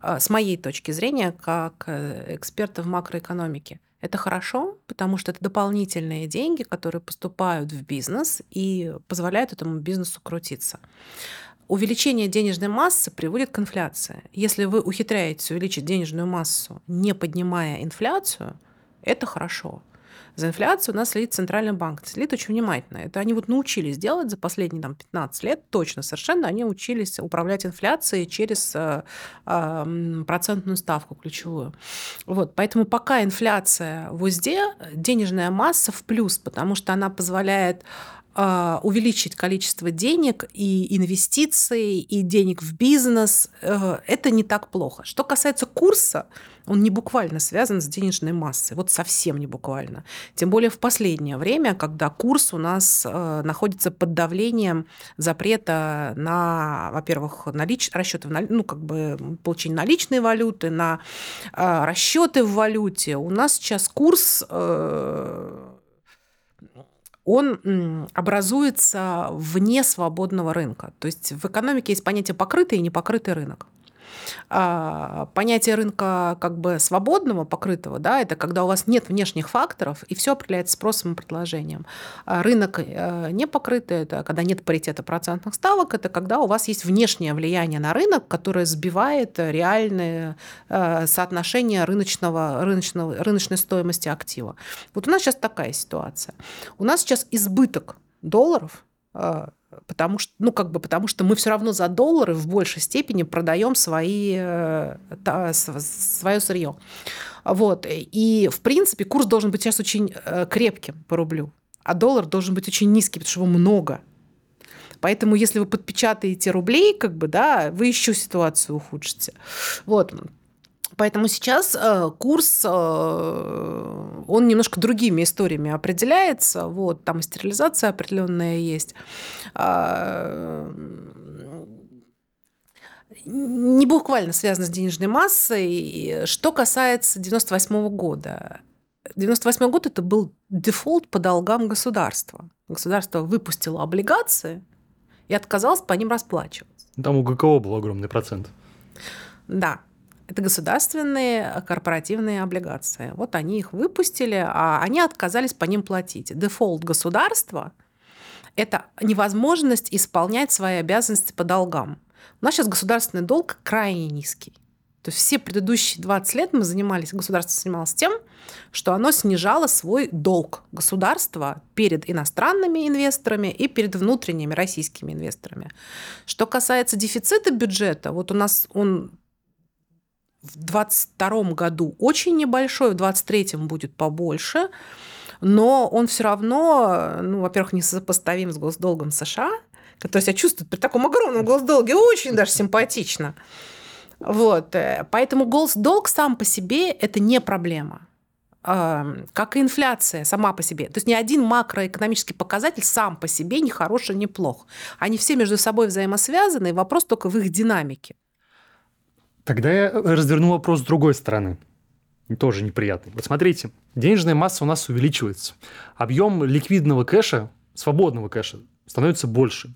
А, с моей точки зрения, как э, эксперта в макроэкономике, это хорошо, потому что это дополнительные деньги, которые поступают в бизнес и позволяют этому бизнесу крутиться. Увеличение денежной массы приводит к инфляции. Если вы ухитряетесь увеличить денежную массу, не поднимая инфляцию – это хорошо. За инфляцию у нас следит Центральный банк. Следит очень внимательно. Это они вот научились делать за последние там, 15 лет, точно совершенно. Они учились управлять инфляцией через э, э, процентную ставку ключевую. Вот. Поэтому пока инфляция в узде, денежная масса в плюс, потому что она позволяет увеличить количество денег и инвестиций, и денег в бизнес, э, это не так плохо. Что касается курса, он не буквально связан с денежной массой, вот совсем не буквально. Тем более в последнее время, когда курс у нас э, находится под давлением запрета на, во-первых, налич... расчеты, в, ну, как бы получение наличной валюты, на э, расчеты в валюте. У нас сейчас курс он образуется вне свободного рынка. То есть в экономике есть понятие покрытый и непокрытый рынок. А, понятие рынка как бы свободного, покрытого, да, это когда у вас нет внешних факторов, и все определяется спросом и предложением. А рынок э, не покрытый, это когда нет паритета процентных ставок, это когда у вас есть внешнее влияние на рынок, которое сбивает реальное э, соотношение рыночного, рыночного, рыночной стоимости актива. Вот у нас сейчас такая ситуация. У нас сейчас избыток долларов э, потому что, ну, как бы, потому что мы все равно за доллары в большей степени продаем свои, э, та, свое сырье. Вот. И, в принципе, курс должен быть сейчас очень э, крепким по рублю, а доллар должен быть очень низкий, потому что его много. Поэтому, если вы подпечатаете рублей, как бы, да, вы еще ситуацию ухудшите. Вот. Поэтому сейчас э, курс, э, он немножко другими историями определяется. Вот, там и стерилизация определенная есть. Э, не буквально связано с денежной массой. Что касается 98 года. 98 год это был дефолт по долгам государства. Государство выпустило облигации и отказалось по ним расплачиваться. Там у ГКО был огромный процент. Да, это государственные корпоративные облигации. Вот они их выпустили, а они отказались по ним платить. Дефолт государства – это невозможность исполнять свои обязанности по долгам. У нас сейчас государственный долг крайне низкий. То есть все предыдущие 20 лет мы занимались, государство занималось тем, что оно снижало свой долг государства перед иностранными инвесторами и перед внутренними российскими инвесторами. Что касается дефицита бюджета, вот у нас он в 2022 году очень небольшой, в 2023 будет побольше, но он все равно, ну, во-первых, не сопоставим с госдолгом США, который себя чувствует при таком огромном госдолге очень даже симпатично. Вот. Э, поэтому госдолг сам по себе – это не проблема как и инфляция сама по себе. То есть ни один макроэкономический показатель сам по себе не хорош и не плох. Они все между собой взаимосвязаны, вопрос только в их динамике. Тогда я разверну вопрос с другой стороны. Тоже неприятный. Вот смотрите, денежная масса у нас увеличивается. Объем ликвидного кэша, свободного кэша, становится больше.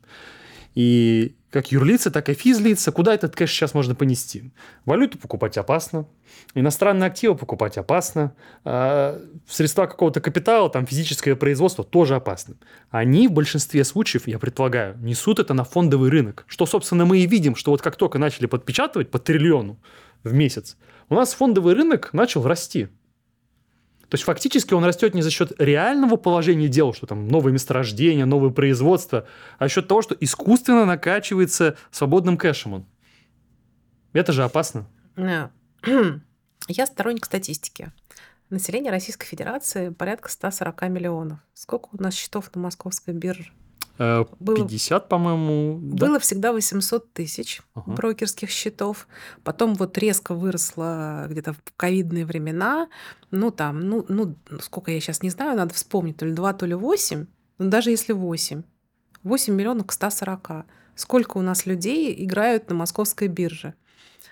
И как юрлица, так и физлица, куда этот кэш сейчас можно понести? Валюту покупать опасно, иностранные активы покупать опасно, а средства какого-то капитала, там физическое производство тоже опасно. Они в большинстве случаев, я предполагаю, несут это на фондовый рынок. Что, собственно, мы и видим, что вот как только начали подпечатывать по триллиону в месяц, у нас фондовый рынок начал расти. То есть фактически он растет не за счет реального положения дел, что там новые месторождения, новые производства, а за счет того, что искусственно накачивается свободным кэшем он. Это же опасно. Я сторонник статистики. Население Российской Федерации порядка 140 миллионов. Сколько у нас счетов на московской бирже? 50, было, по-моему. Да? Было всегда 800 тысяч ага. брокерских счетов. Потом вот резко выросло где-то в ковидные времена. Ну, там, ну, ну, сколько я сейчас не знаю, надо вспомнить, то ли 2, то ли 8. Но даже если 8. 8 миллионов к 140. Сколько у нас людей играют на московской бирже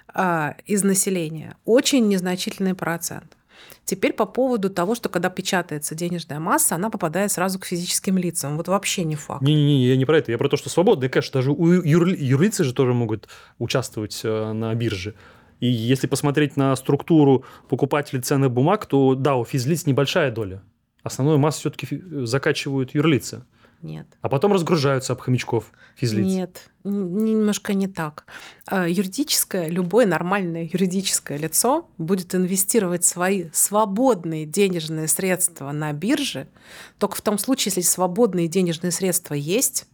а, из населения? Очень незначительный процент. Теперь по поводу того, что когда печатается денежная масса, она попадает сразу к физическим лицам. Вот вообще не факт. Не-не-не, я не про это. Я про то, что свободный кэш, даже у юр... юрлицы же тоже могут участвовать э, на бирже. И если посмотреть на структуру покупателей ценных бумаг, то да, у физлиц небольшая доля. Основную массу все-таки закачивают юрлицы. Нет. А потом разгружаются об хомячков физлиц. Нет, немножко не так. А, юридическое, любое нормальное юридическое лицо будет инвестировать свои свободные денежные средства на бирже только в том случае, если свободные денежные средства есть,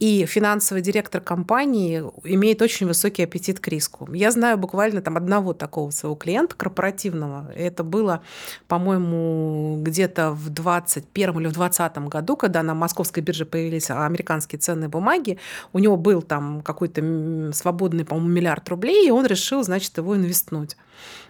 и финансовый директор компании имеет очень высокий аппетит к риску. Я знаю буквально там одного такого своего клиента корпоративного. Это было, по-моему, где-то в 21 или в 20 году, когда на московской бирже появились американские ценные бумаги. У него был там какой-то свободный, по-моему, миллиард рублей, и он решил, значит, его инвестнуть.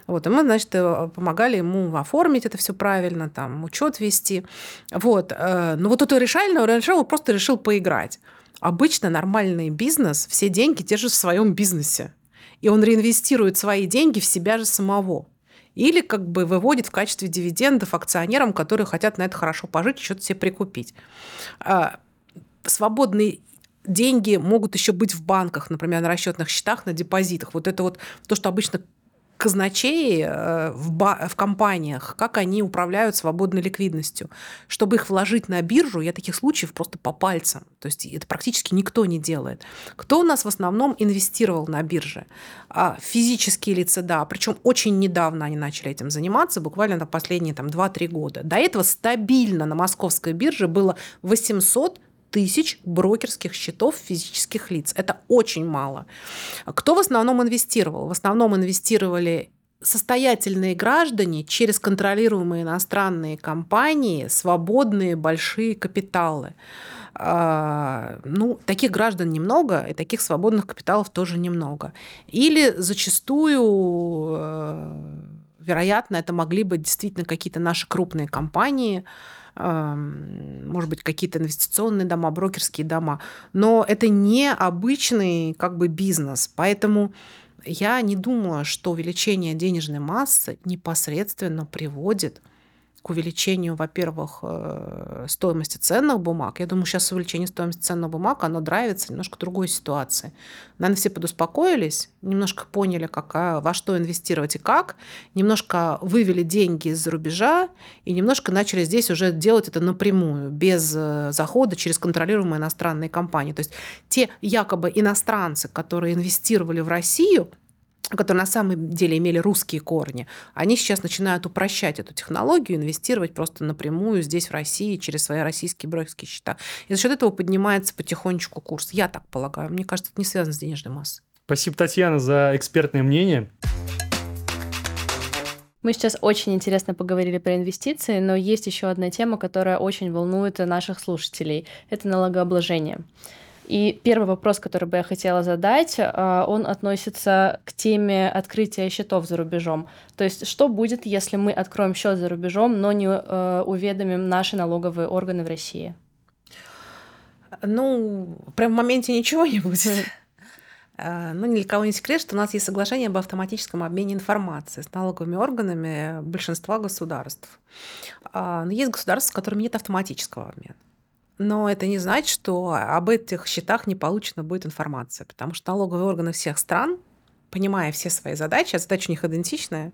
Вот, и мы, значит, э, помогали ему оформить это все правильно, там, учет вести. Вот. Э, но вот это решально, он решил, он просто решил поиграть. Обычно нормальный бизнес все деньги держит в своем бизнесе. И он реинвестирует свои деньги в себя же самого. Или как бы выводит в качестве дивидендов акционерам, которые хотят на это хорошо пожить, что-то себе прикупить. А, свободные деньги могут еще быть в банках, например, на расчетных счетах, на депозитах. Вот это вот то, что обычно казначеи э, в, ба- в компаниях, как они управляют свободной ликвидностью. Чтобы их вложить на биржу, я таких случаев просто по пальцам. То есть это практически никто не делает. Кто у нас в основном инвестировал на бирже? А, физические лица, да. Причем очень недавно они начали этим заниматься, буквально на последние там, 2-3 года. До этого стабильно на московской бирже было 800 тысяч брокерских счетов физических лиц. Это очень мало. Кто в основном инвестировал? В основном инвестировали состоятельные граждане через контролируемые иностранные компании, свободные большие капиталы. А, ну, таких граждан немного, и таких свободных капиталов тоже немного. Или зачастую, э, вероятно, это могли быть действительно какие-то наши крупные компании, может быть, какие-то инвестиционные дома, брокерские дома. Но это не обычный как бы бизнес. Поэтому я не думаю, что увеличение денежной массы непосредственно приводит к увеличению, во-первых, э, стоимости ценных бумаг. Я думаю, сейчас увеличение стоимости ценных бумаг, оно драйвится немножко другой ситуации. Наверное, все подуспокоились, немножко поняли, как, во что инвестировать и как, немножко вывели деньги из-за рубежа и немножко начали здесь уже делать это напрямую, без э, захода через контролируемые иностранные компании. То есть те якобы иностранцы, которые инвестировали в Россию, которые на самом деле имели русские корни, они сейчас начинают упрощать эту технологию, инвестировать просто напрямую здесь, в России, через свои российские брокерские счета. И за счет этого поднимается потихонечку курс. Я так полагаю. Мне кажется, это не связано с денежной массой. Спасибо, Татьяна, за экспертное мнение. Мы сейчас очень интересно поговорили про инвестиции, но есть еще одна тема, которая очень волнует наших слушателей. Это налогообложение. И первый вопрос, который бы я хотела задать, а, он относится к теме открытия счетов за рубежом. То есть, что будет, если мы откроем счет за рубежом, но не э, уведомим наши налоговые органы в России? Ну, прям в моменте ничего не будет. Э, ну, ни для кого не секрет, что у нас есть соглашение об автоматическом обмене информацией с налоговыми органами большинства государств. А, но есть государства, с которыми нет автоматического обмена. Но это не значит, что об этих счетах не получена будет информация, потому что налоговые органы всех стран, понимая все свои задачи, а задачи у них идентичная,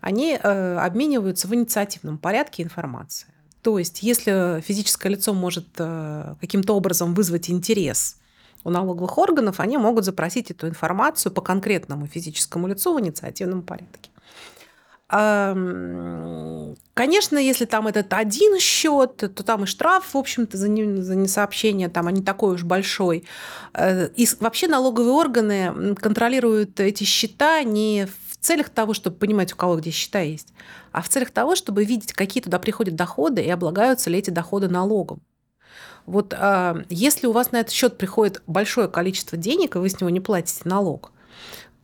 они э, обмениваются в инициативном порядке информацией. То есть, если физическое лицо может э, каким-то образом вызвать интерес у налоговых органов, они могут запросить эту информацию по конкретному физическому лицу в инициативном порядке. Конечно, если там этот один счет, то там и штраф, в общем-то, за, не, за несообщение там, а не такой уж большой. Э, и вообще налоговые органы контролируют эти счета не в целях того, чтобы понимать, у кого где счета есть, а в целях того, чтобы видеть, какие туда приходят доходы и облагаются ли эти доходы налогом. Вот а, если у вас на этот счет приходит большое количество денег, и вы с него не платите налог,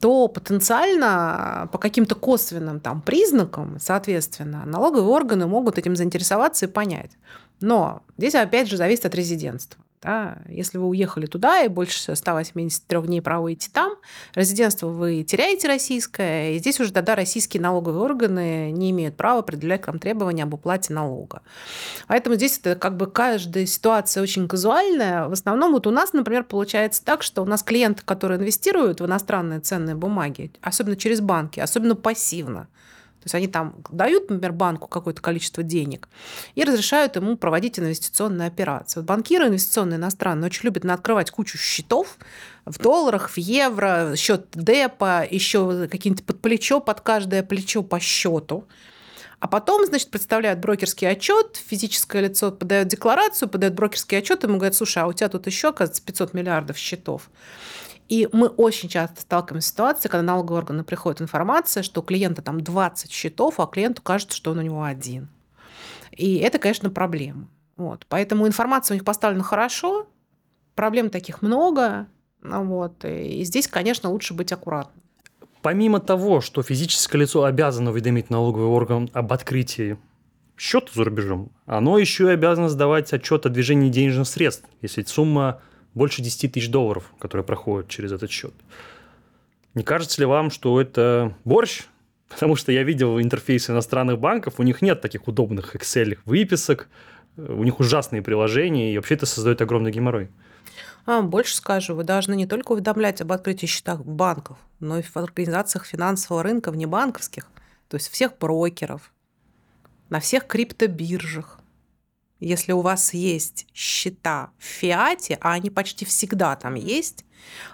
то потенциально по каким-то косвенным там, признакам, соответственно, налоговые органы могут этим заинтересоваться и понять. Но здесь опять же зависит от резидентства. Да? Если вы уехали туда и больше 183 дней проводите там, резидентство вы теряете российское, и здесь уже тогда российские налоговые органы не имеют права определять вам требования об уплате налога. Поэтому здесь это как бы каждая ситуация очень казуальная. В основном вот у нас, например, получается так, что у нас клиенты, которые инвестируют в иностранные ценные бумаги, особенно через банки, особенно пассивно, то есть они там дают, например, банку какое-то количество денег и разрешают ему проводить инвестиционные операции. Вот банкиры инвестиционные иностранные очень любят открывать кучу счетов в долларах, в евро, счет депа, еще какие-нибудь под плечо, под каждое плечо по счету. А потом, значит, представляют брокерский отчет, физическое лицо подает декларацию, подает брокерский отчет, ему говорят, слушай, а у тебя тут еще, оказывается, 500 миллиардов счетов. И мы очень часто сталкиваемся с ситуацией, когда налоговые органы приходит информация, что у клиента там 20 счетов, а клиенту кажется, что он у него один. И это, конечно, проблема. Вот. Поэтому информация у них поставлена хорошо, проблем таких много. Вот. И здесь, конечно, лучше быть аккуратным. Помимо того, что физическое лицо обязано уведомить налоговый орган об открытии счета за рубежом, оно еще и обязано сдавать отчет о движении денежных средств, если сумма больше 10 тысяч долларов, которые проходят через этот счет. Не кажется ли вам, что это борщ? Потому что я видел интерфейсы иностранных банков, у них нет таких удобных Excel выписок, у них ужасные приложения, и вообще это создает огромный геморрой. А, больше скажу, вы должны не только уведомлять об открытии счетах банков, но и в организациях финансового рынка внебанковских, то есть всех брокеров, на всех криптобиржах, если у вас есть счета в фиате, а они почти всегда там есть,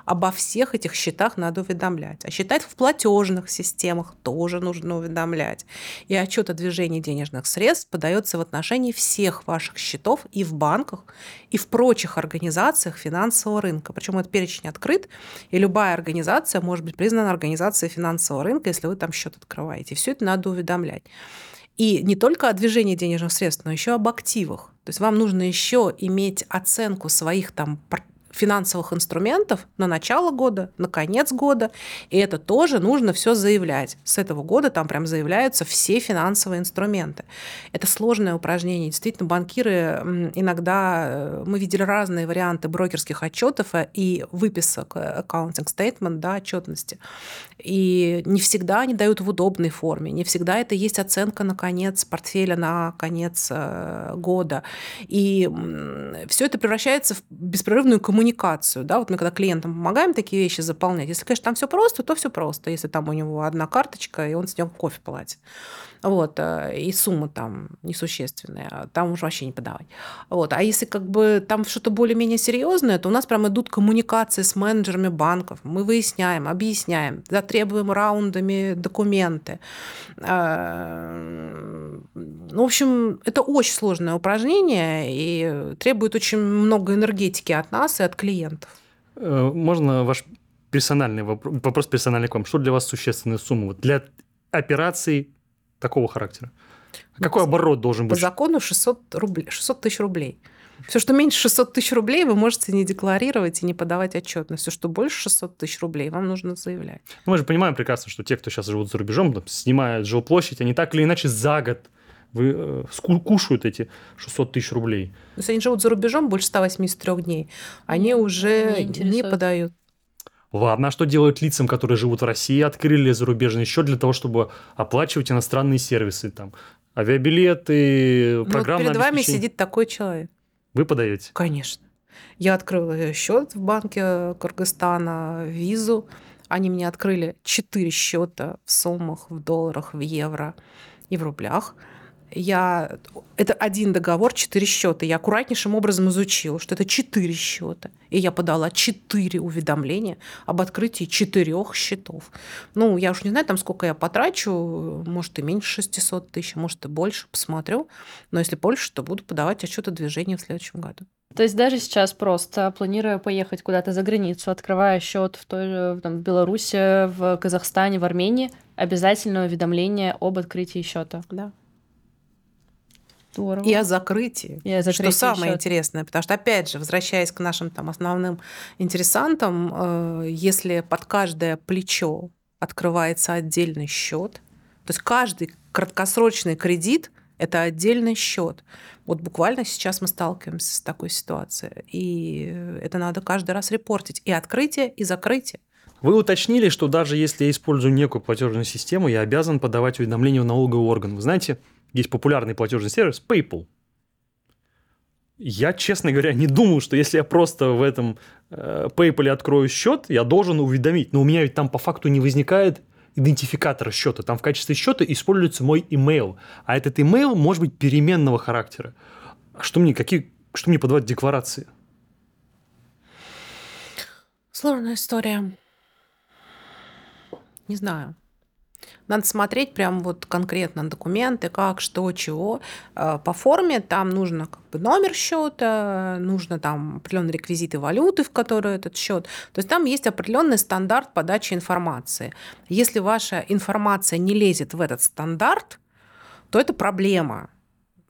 обо всех этих счетах надо уведомлять. А считать в платежных системах тоже нужно уведомлять. И отчет о движении денежных средств подается в отношении всех ваших счетов и в банках, и в прочих организациях финансового рынка. Причем этот перечень открыт, и любая организация может быть признана организацией финансового рынка, если вы там счет открываете. Все это надо уведомлять. И не только о движении денежных средств, но еще об активах. То есть вам нужно еще иметь оценку своих там финансовых инструментов на начало года, на конец года. И это тоже нужно все заявлять. С этого года там прям заявляются все финансовые инструменты. Это сложное упражнение. Действительно, банкиры иногда, э, мы видели разные варианты брокерских отчетов э, и выписок э, accounting statement, да, отчетности. И не всегда они дают в удобной форме, не всегда это есть оценка на конец портфеля, на конец года. И все это превращается в беспрерывную коммуникацию коммуникацию, да, вот мы когда клиентам помогаем такие вещи заполнять, если, конечно, там все просто, то все просто, если там у него одна карточка, и он с нее кофе платит. Вот, э, и сумма там несущественная, там уже вообще не подавать. Вот, а если как бы там что-то более-менее серьезное, то у нас прям идут коммуникации с менеджерами банков, мы выясняем, объясняем, затребуем раундами документы. Э, ну, в общем, это очень сложное упражнение и требует очень много энергетики от нас и от клиентов. Э, можно ваш персональный вопрос, вопрос персональный к вам. Что для вас существенная сумма? Для операций такого характера? Какой оборот должен быть? По закону 600, рублей, 600 тысяч рублей. Все, что меньше 600 тысяч рублей, вы можете не декларировать и не подавать отчетность. Все, что больше 600 тысяч рублей, вам нужно заявлять. Ну, мы же понимаем прекрасно, что те, кто сейчас живут за рубежом, там, снимают жилплощадь, они так или иначе за год вы, э, кушают эти 600 тысяч рублей. Если они живут за рубежом больше 183 дней, они уже не, подают. Ладно, а что делают лицам, которые живут в России, открыли зарубежный счет для того, чтобы оплачивать иностранные сервисы, там, авиабилеты, программное ну, вот перед вами сидит такой человек. Вы подаете? Конечно. Я открыла счет в банке Кыргызстана, визу. Они мне открыли четыре счета в суммах, в долларах, в евро и в рублях я... Это один договор, четыре счета. Я аккуратнейшим образом изучила, что это четыре счета. И я подала четыре уведомления об открытии четырех счетов. Ну, я уж не знаю, там сколько я потрачу, может, и меньше 600 тысяч, может, и больше, посмотрю. Но если больше, то буду подавать отчет о движении в следующем году. То есть даже сейчас просто, планируя поехать куда-то за границу, открывая счет в той же там, в Беларуси, в Казахстане, в Армении, обязательно уведомление об открытии счета. Да. Здорово. И о закрытии. И о закрытии что самое интересное, потому что, опять же, возвращаясь к нашим там основным интересантам, э, если под каждое плечо открывается отдельный счет, то есть каждый краткосрочный кредит это отдельный счет. Вот буквально сейчас мы сталкиваемся с такой ситуацией. И это надо каждый раз репортить. И открытие, и закрытие. Вы уточнили, что даже если я использую некую платежную систему, я обязан подавать уведомления в налоговый орган. Вы знаете, есть популярный платежный сервис PayPal. Я, честно говоря, не думал, что если я просто в этом э, PayPal открою счет, я должен уведомить. Но у меня ведь там по факту не возникает идентификатора счета. Там в качестве счета используется мой email. А этот email может быть переменного характера. Что мне, какие, что мне подавать декларации? Сложная история. Не знаю. Надо смотреть прям вот конкретно документы, как, что, чего. Э, по форме там нужно как бы номер счета, нужно там определенные реквизиты валюты, в которой этот счет. То есть там есть определенный стандарт подачи информации. Если ваша информация не лезет в этот стандарт, то это проблема.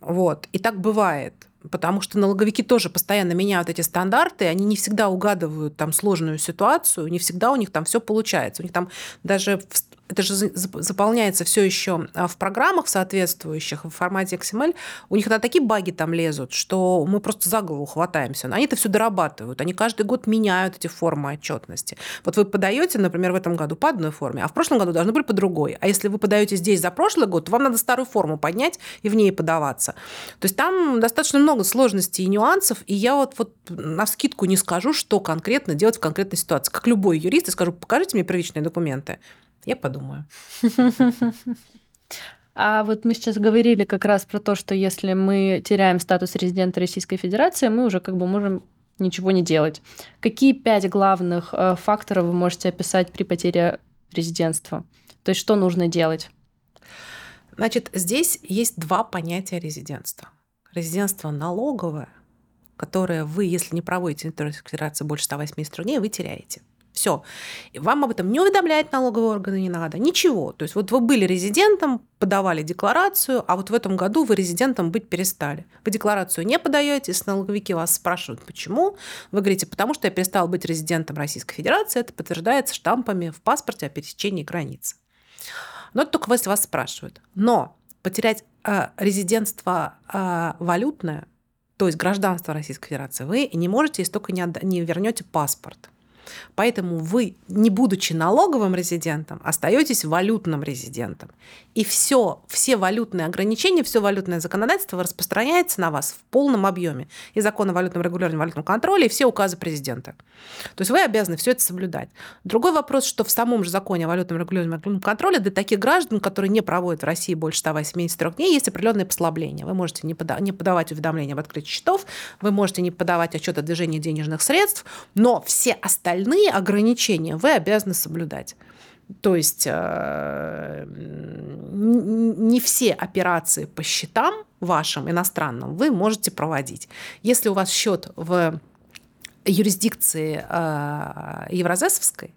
Вот. И так бывает потому что налоговики тоже постоянно меняют эти стандарты, они не всегда угадывают там сложную ситуацию, не всегда у них там все получается. У них там даже в это же заполняется все еще а, в программах соответствующих в формате XML, у них тогда такие баги там лезут, что мы просто за голову хватаемся. Они это все дорабатывают. Они каждый год меняют эти формы отчетности. Вот вы подаете, например, в этом году по одной форме, а в прошлом году должны были по другой. А если вы подаете здесь за прошлый год, то вам надо старую форму поднять и в ней подаваться. То есть там достаточно много сложностей и нюансов, и я вот, вот на скидку не скажу, что конкретно делать в конкретной ситуации. Как любой юрист, я скажу, покажите мне первичные документы. Я подумаю. А вот мы сейчас говорили как раз про то, что если мы теряем статус резидента Российской Федерации, мы уже как бы можем ничего не делать. Какие пять главных э, факторов вы можете описать при потере резидентства? То есть что нужно делать? Значит, здесь есть два понятия резидентства. Резидентство налоговое, которое вы, если не проводите на территории Федерации больше 180 дней, вы теряете. Все. Вам об этом не уведомлять налоговые органы не надо. Ничего. То есть вот вы были резидентом, подавали декларацию, а вот в этом году вы резидентом быть перестали. Вы декларацию не подаете, если налоговики вас спрашивают, почему, вы говорите, потому что я перестал быть резидентом Российской Федерации, это подтверждается штампами в паспорте о пересечении границы. Но это только если вас спрашивают. Но потерять э, резидентство э, валютное, то есть гражданство Российской Федерации, вы не можете, если только не, отда- не вернете паспорт. Поэтому вы, не будучи налоговым резидентом, остаетесь валютным резидентом. И все, все валютные ограничения, все валютное законодательство распространяется на вас в полном объеме. И закон о валютном регулировании, валютном контроле, и все указы президента. То есть вы обязаны все это соблюдать. Другой вопрос, что в самом же законе о валютном регулировании, валютном контроле для таких граждан, которые не проводят в России больше 183 дней, есть определенные послабления. Вы можете не, пода- не подавать уведомления об открытии счетов, вы можете не подавать отчет о движении денежных средств, но все остальные ограничения вы обязаны соблюдать. То есть э, не все операции по счетам вашим иностранным вы можете проводить. Если у вас счет в юрисдикции э, евразесовской,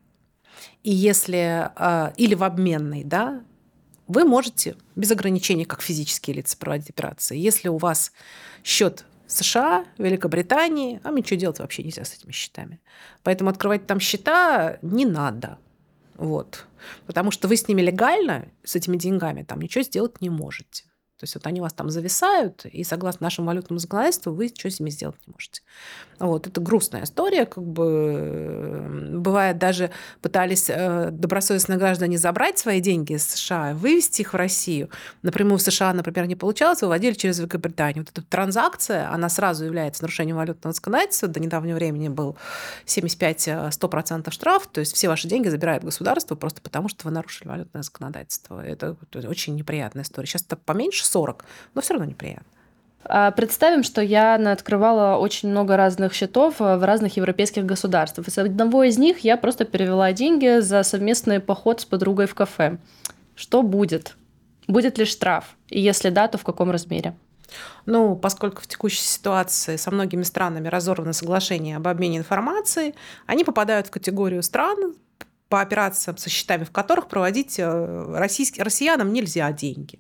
и если э, или в обменной, да, вы можете без ограничений, как физические лица, проводить операции. Если у вас счет США, Великобритании, а ничего делать вообще нельзя с этими счетами. Поэтому открывать там счета не надо. Вот. Потому что вы с ними легально, с этими деньгами, там ничего сделать не можете. То есть вот они у вас там зависают, и согласно нашему валютному законодательству вы ничего с ними сделать не можете. Вот, это грустная история, как бы бывает даже пытались э, добросовестные граждане забрать свои деньги из США, вывести их в Россию. Напрямую в США, например, не получалось, выводили через Великобританию. Вот эта транзакция, она сразу является нарушением валютного законодательства. До недавнего времени был 75-100% э, штраф, то есть все ваши деньги забирает государство просто потому, что вы нарушили валютное законодательство. Это очень неприятная история. Сейчас это поменьше 40, но все равно неприятно. А, представим, что я открывала очень много разных счетов э, в разных европейских государствах. Из одного из них я просто перевела деньги за совместный поход с подругой в кафе. Что будет? Будет ли штраф? И если да, то в каком размере? Ну, поскольку в текущей ситуации со многими странами разорвано соглашение об обмене информацией, они попадают в категорию стран, по операциям со счетами, в которых проводить э, российским, россиянам нельзя деньги.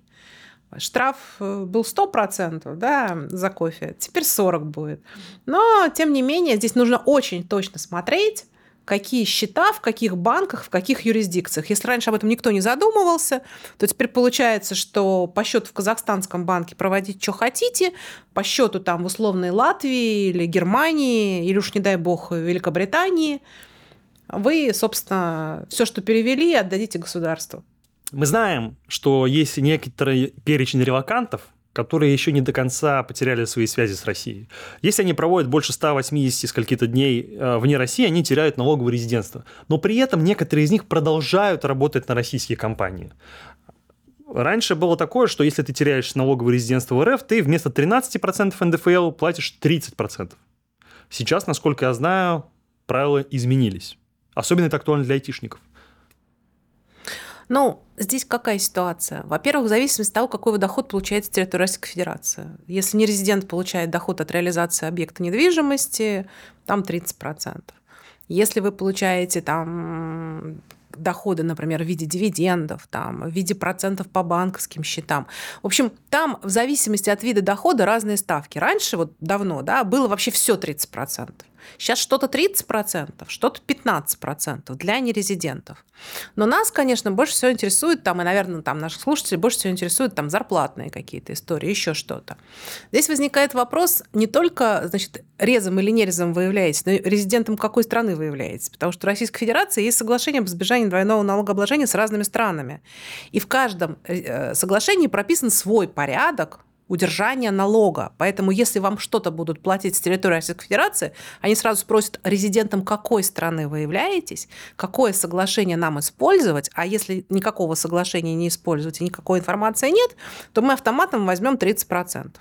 Штраф э, был 100% да, за кофе, теперь 40 будет. Но, тем не менее, здесь нужно очень точно смотреть, какие счета, в каких банках, в каких юрисдикциях. Если раньше об этом никто не задумывался, то теперь получается, что по счету в казахстанском банке проводить, что хотите, по счету там в условной Латвии или Германии, или уж не дай бог Великобритании, вы, собственно, все, что перевели, отдадите государству. Мы знаем, что есть некоторый перечень релакантов, которые еще не до конца потеряли свои связи с Россией. Если они проводят больше 180 скольки-то дней э, вне России, они теряют налоговое резидентство. Но при этом некоторые из них продолжают работать на российские компании. Раньше было такое, что если ты теряешь налоговое резидентство в РФ, ты вместо 13% НДФЛ платишь 30%. Сейчас, насколько я знаю, правила изменились. Особенно это актуально для айтишников. Ну, здесь какая ситуация? Во-первых, в зависимости от того, какой доход получаете с территории Российской Федерации. Если не резидент получает доход от реализации объекта недвижимости, там 30%. Если вы получаете там доходы, например, в виде дивидендов, там, в виде процентов по банковским счетам. В общем, там в зависимости от вида дохода разные ставки. Раньше, вот давно, да, было вообще все 30%. Сейчас что-то 30%, что-то 15% для нерезидентов. Но нас, конечно, больше всего интересует, там, и, наверное, там наших слушателей больше всего интересуют там зарплатные какие-то истории, еще что-то. Здесь возникает вопрос не только, значит, резом или нерезом вы являетесь, но и резидентом какой страны вы являетесь. Потому что в Российской Федерации есть соглашение об избежании двойного налогообложения с разными странами. И в каждом э, соглашении прописан свой порядок, удержания налога. Поэтому если вам что-то будут платить с территории Российской Федерации, они сразу спросят резидентом какой страны вы являетесь, какое соглашение нам использовать, а если никакого соглашения не используете, никакой информации нет, то мы автоматом возьмем 30%.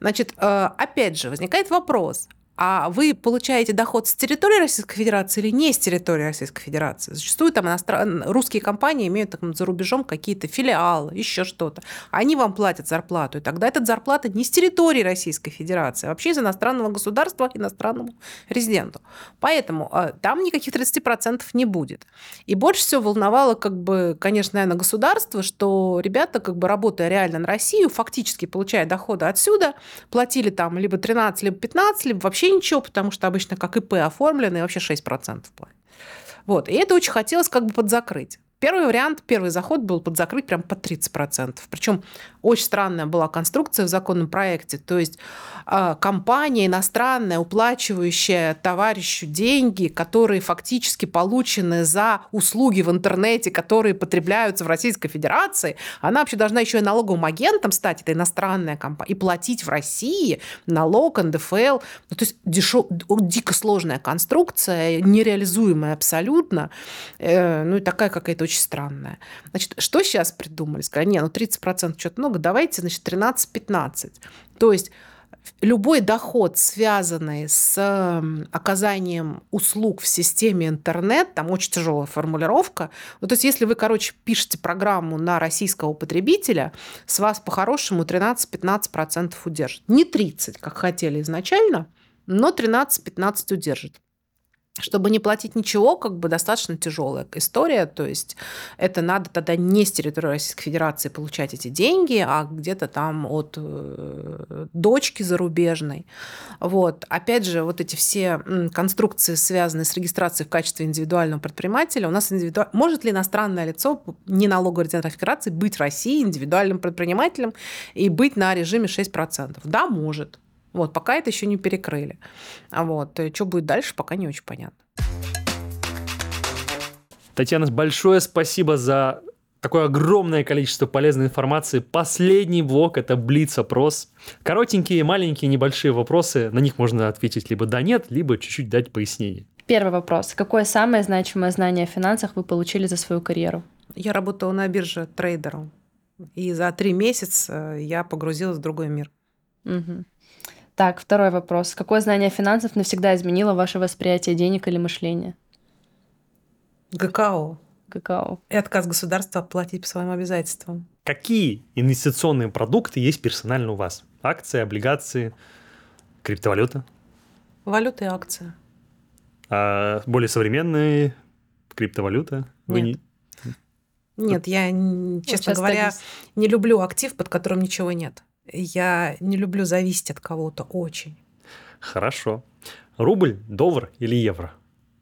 Значит, э, опять же, возникает вопрос, а вы получаете доход с территории Российской Федерации или не с территории Российской Федерации. Зачастую там иностран... русские компании имеют так, за рубежом какие-то филиалы, еще что-то. Они вам платят зарплату, и тогда эта зарплата не с территории Российской Федерации, а вообще из иностранного государства иностранному резиденту. Поэтому э, там никаких 30% не будет. И больше всего волновало, как бы, конечно, наверное, государство, что ребята, как бы работая реально на Россию, фактически получая доходы отсюда, платили там либо 13, либо 15, либо вообще вообще ничего, потому что обычно как ИП оформлены, вообще 6% платят. Вот. И это очень хотелось как бы подзакрыть. Первый вариант, первый заход был под закрыть прям по 30%. Причем очень странная была конструкция в законном проекте. То есть э, компания иностранная, уплачивающая товарищу деньги, которые фактически получены за услуги в интернете, которые потребляются в Российской Федерации, она вообще должна еще и налоговым агентом стать, это иностранная компания, и платить в России налог, НДФЛ. Ну, то есть дешев... дико сложная конструкция, нереализуемая абсолютно. Э, ну и такая какая-то очень странная. Значит, что сейчас придумали? Сказали, не, ну 30% что-то много, давайте, значит, 13-15. То есть любой доход, связанный с оказанием услуг в системе интернет, там очень тяжелая формулировка. Ну, то есть, если вы, короче, пишете программу на российского потребителя, с вас по-хорошему 13-15% удержит. Не 30, как хотели изначально, но 13-15 удержит чтобы не платить ничего, как бы достаточно тяжелая история. То есть это надо тогда не с территории Российской Федерации получать эти деньги, а где-то там от э, дочки зарубежной. Вот. Опять же, вот эти все конструкции, связанные с регистрацией в качестве индивидуального предпринимателя, у нас индивиду... может ли иностранное лицо, не налоговый резидент Федерации, быть в России индивидуальным предпринимателем и быть на режиме 6%? Да, может. Вот, пока это еще не перекрыли. А вот, что будет дальше, пока не очень понятно. Татьяна, большое спасибо за такое огромное количество полезной информации. Последний блок – это блиц-опрос. Коротенькие, маленькие, небольшие вопросы. На них можно ответить либо да-нет, либо чуть-чуть дать пояснение. Первый вопрос. Какое самое значимое знание о финансах вы получили за свою карьеру? Я работала на бирже трейдером. И за три месяца я погрузилась в другой мир. Угу. Так, второй вопрос. Какое знание финансов навсегда изменило ваше восприятие денег или мышления? ГКО. ГКО. И отказ государства платить по своим обязательствам. Какие инвестиционные продукты есть персонально у вас? Акции, облигации, криптовалюта? Валюта и акции. А более современные криптовалюта? Вы Нет. не... Нет, я, честно вот говоря, не люблю актив, под которым ничего нет. Я не люблю зависеть от кого-то очень. Хорошо. Рубль, доллар или евро?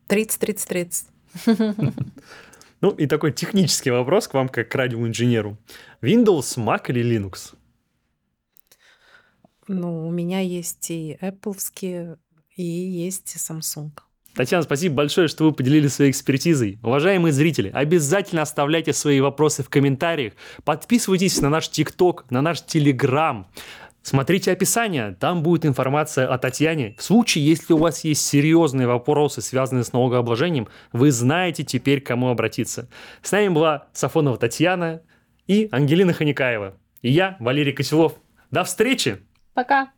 30-30-30. Ну и такой технический вопрос к вам, как к радиоинженеру. Windows, Mac или Linux? Ну, у меня есть и Apple, и есть Samsung. Татьяна, спасибо большое, что вы поделились своей экспертизой. Уважаемые зрители, обязательно оставляйте свои вопросы в комментариях. Подписывайтесь на наш ТикТок, на наш Телеграм. Смотрите описание, там будет информация о Татьяне. В случае, если у вас есть серьезные вопросы, связанные с налогообложением, вы знаете теперь, к кому обратиться. С нами была Сафонова Татьяна и Ангелина Ханикаева. И я, Валерий Киселов. До встречи! Пока!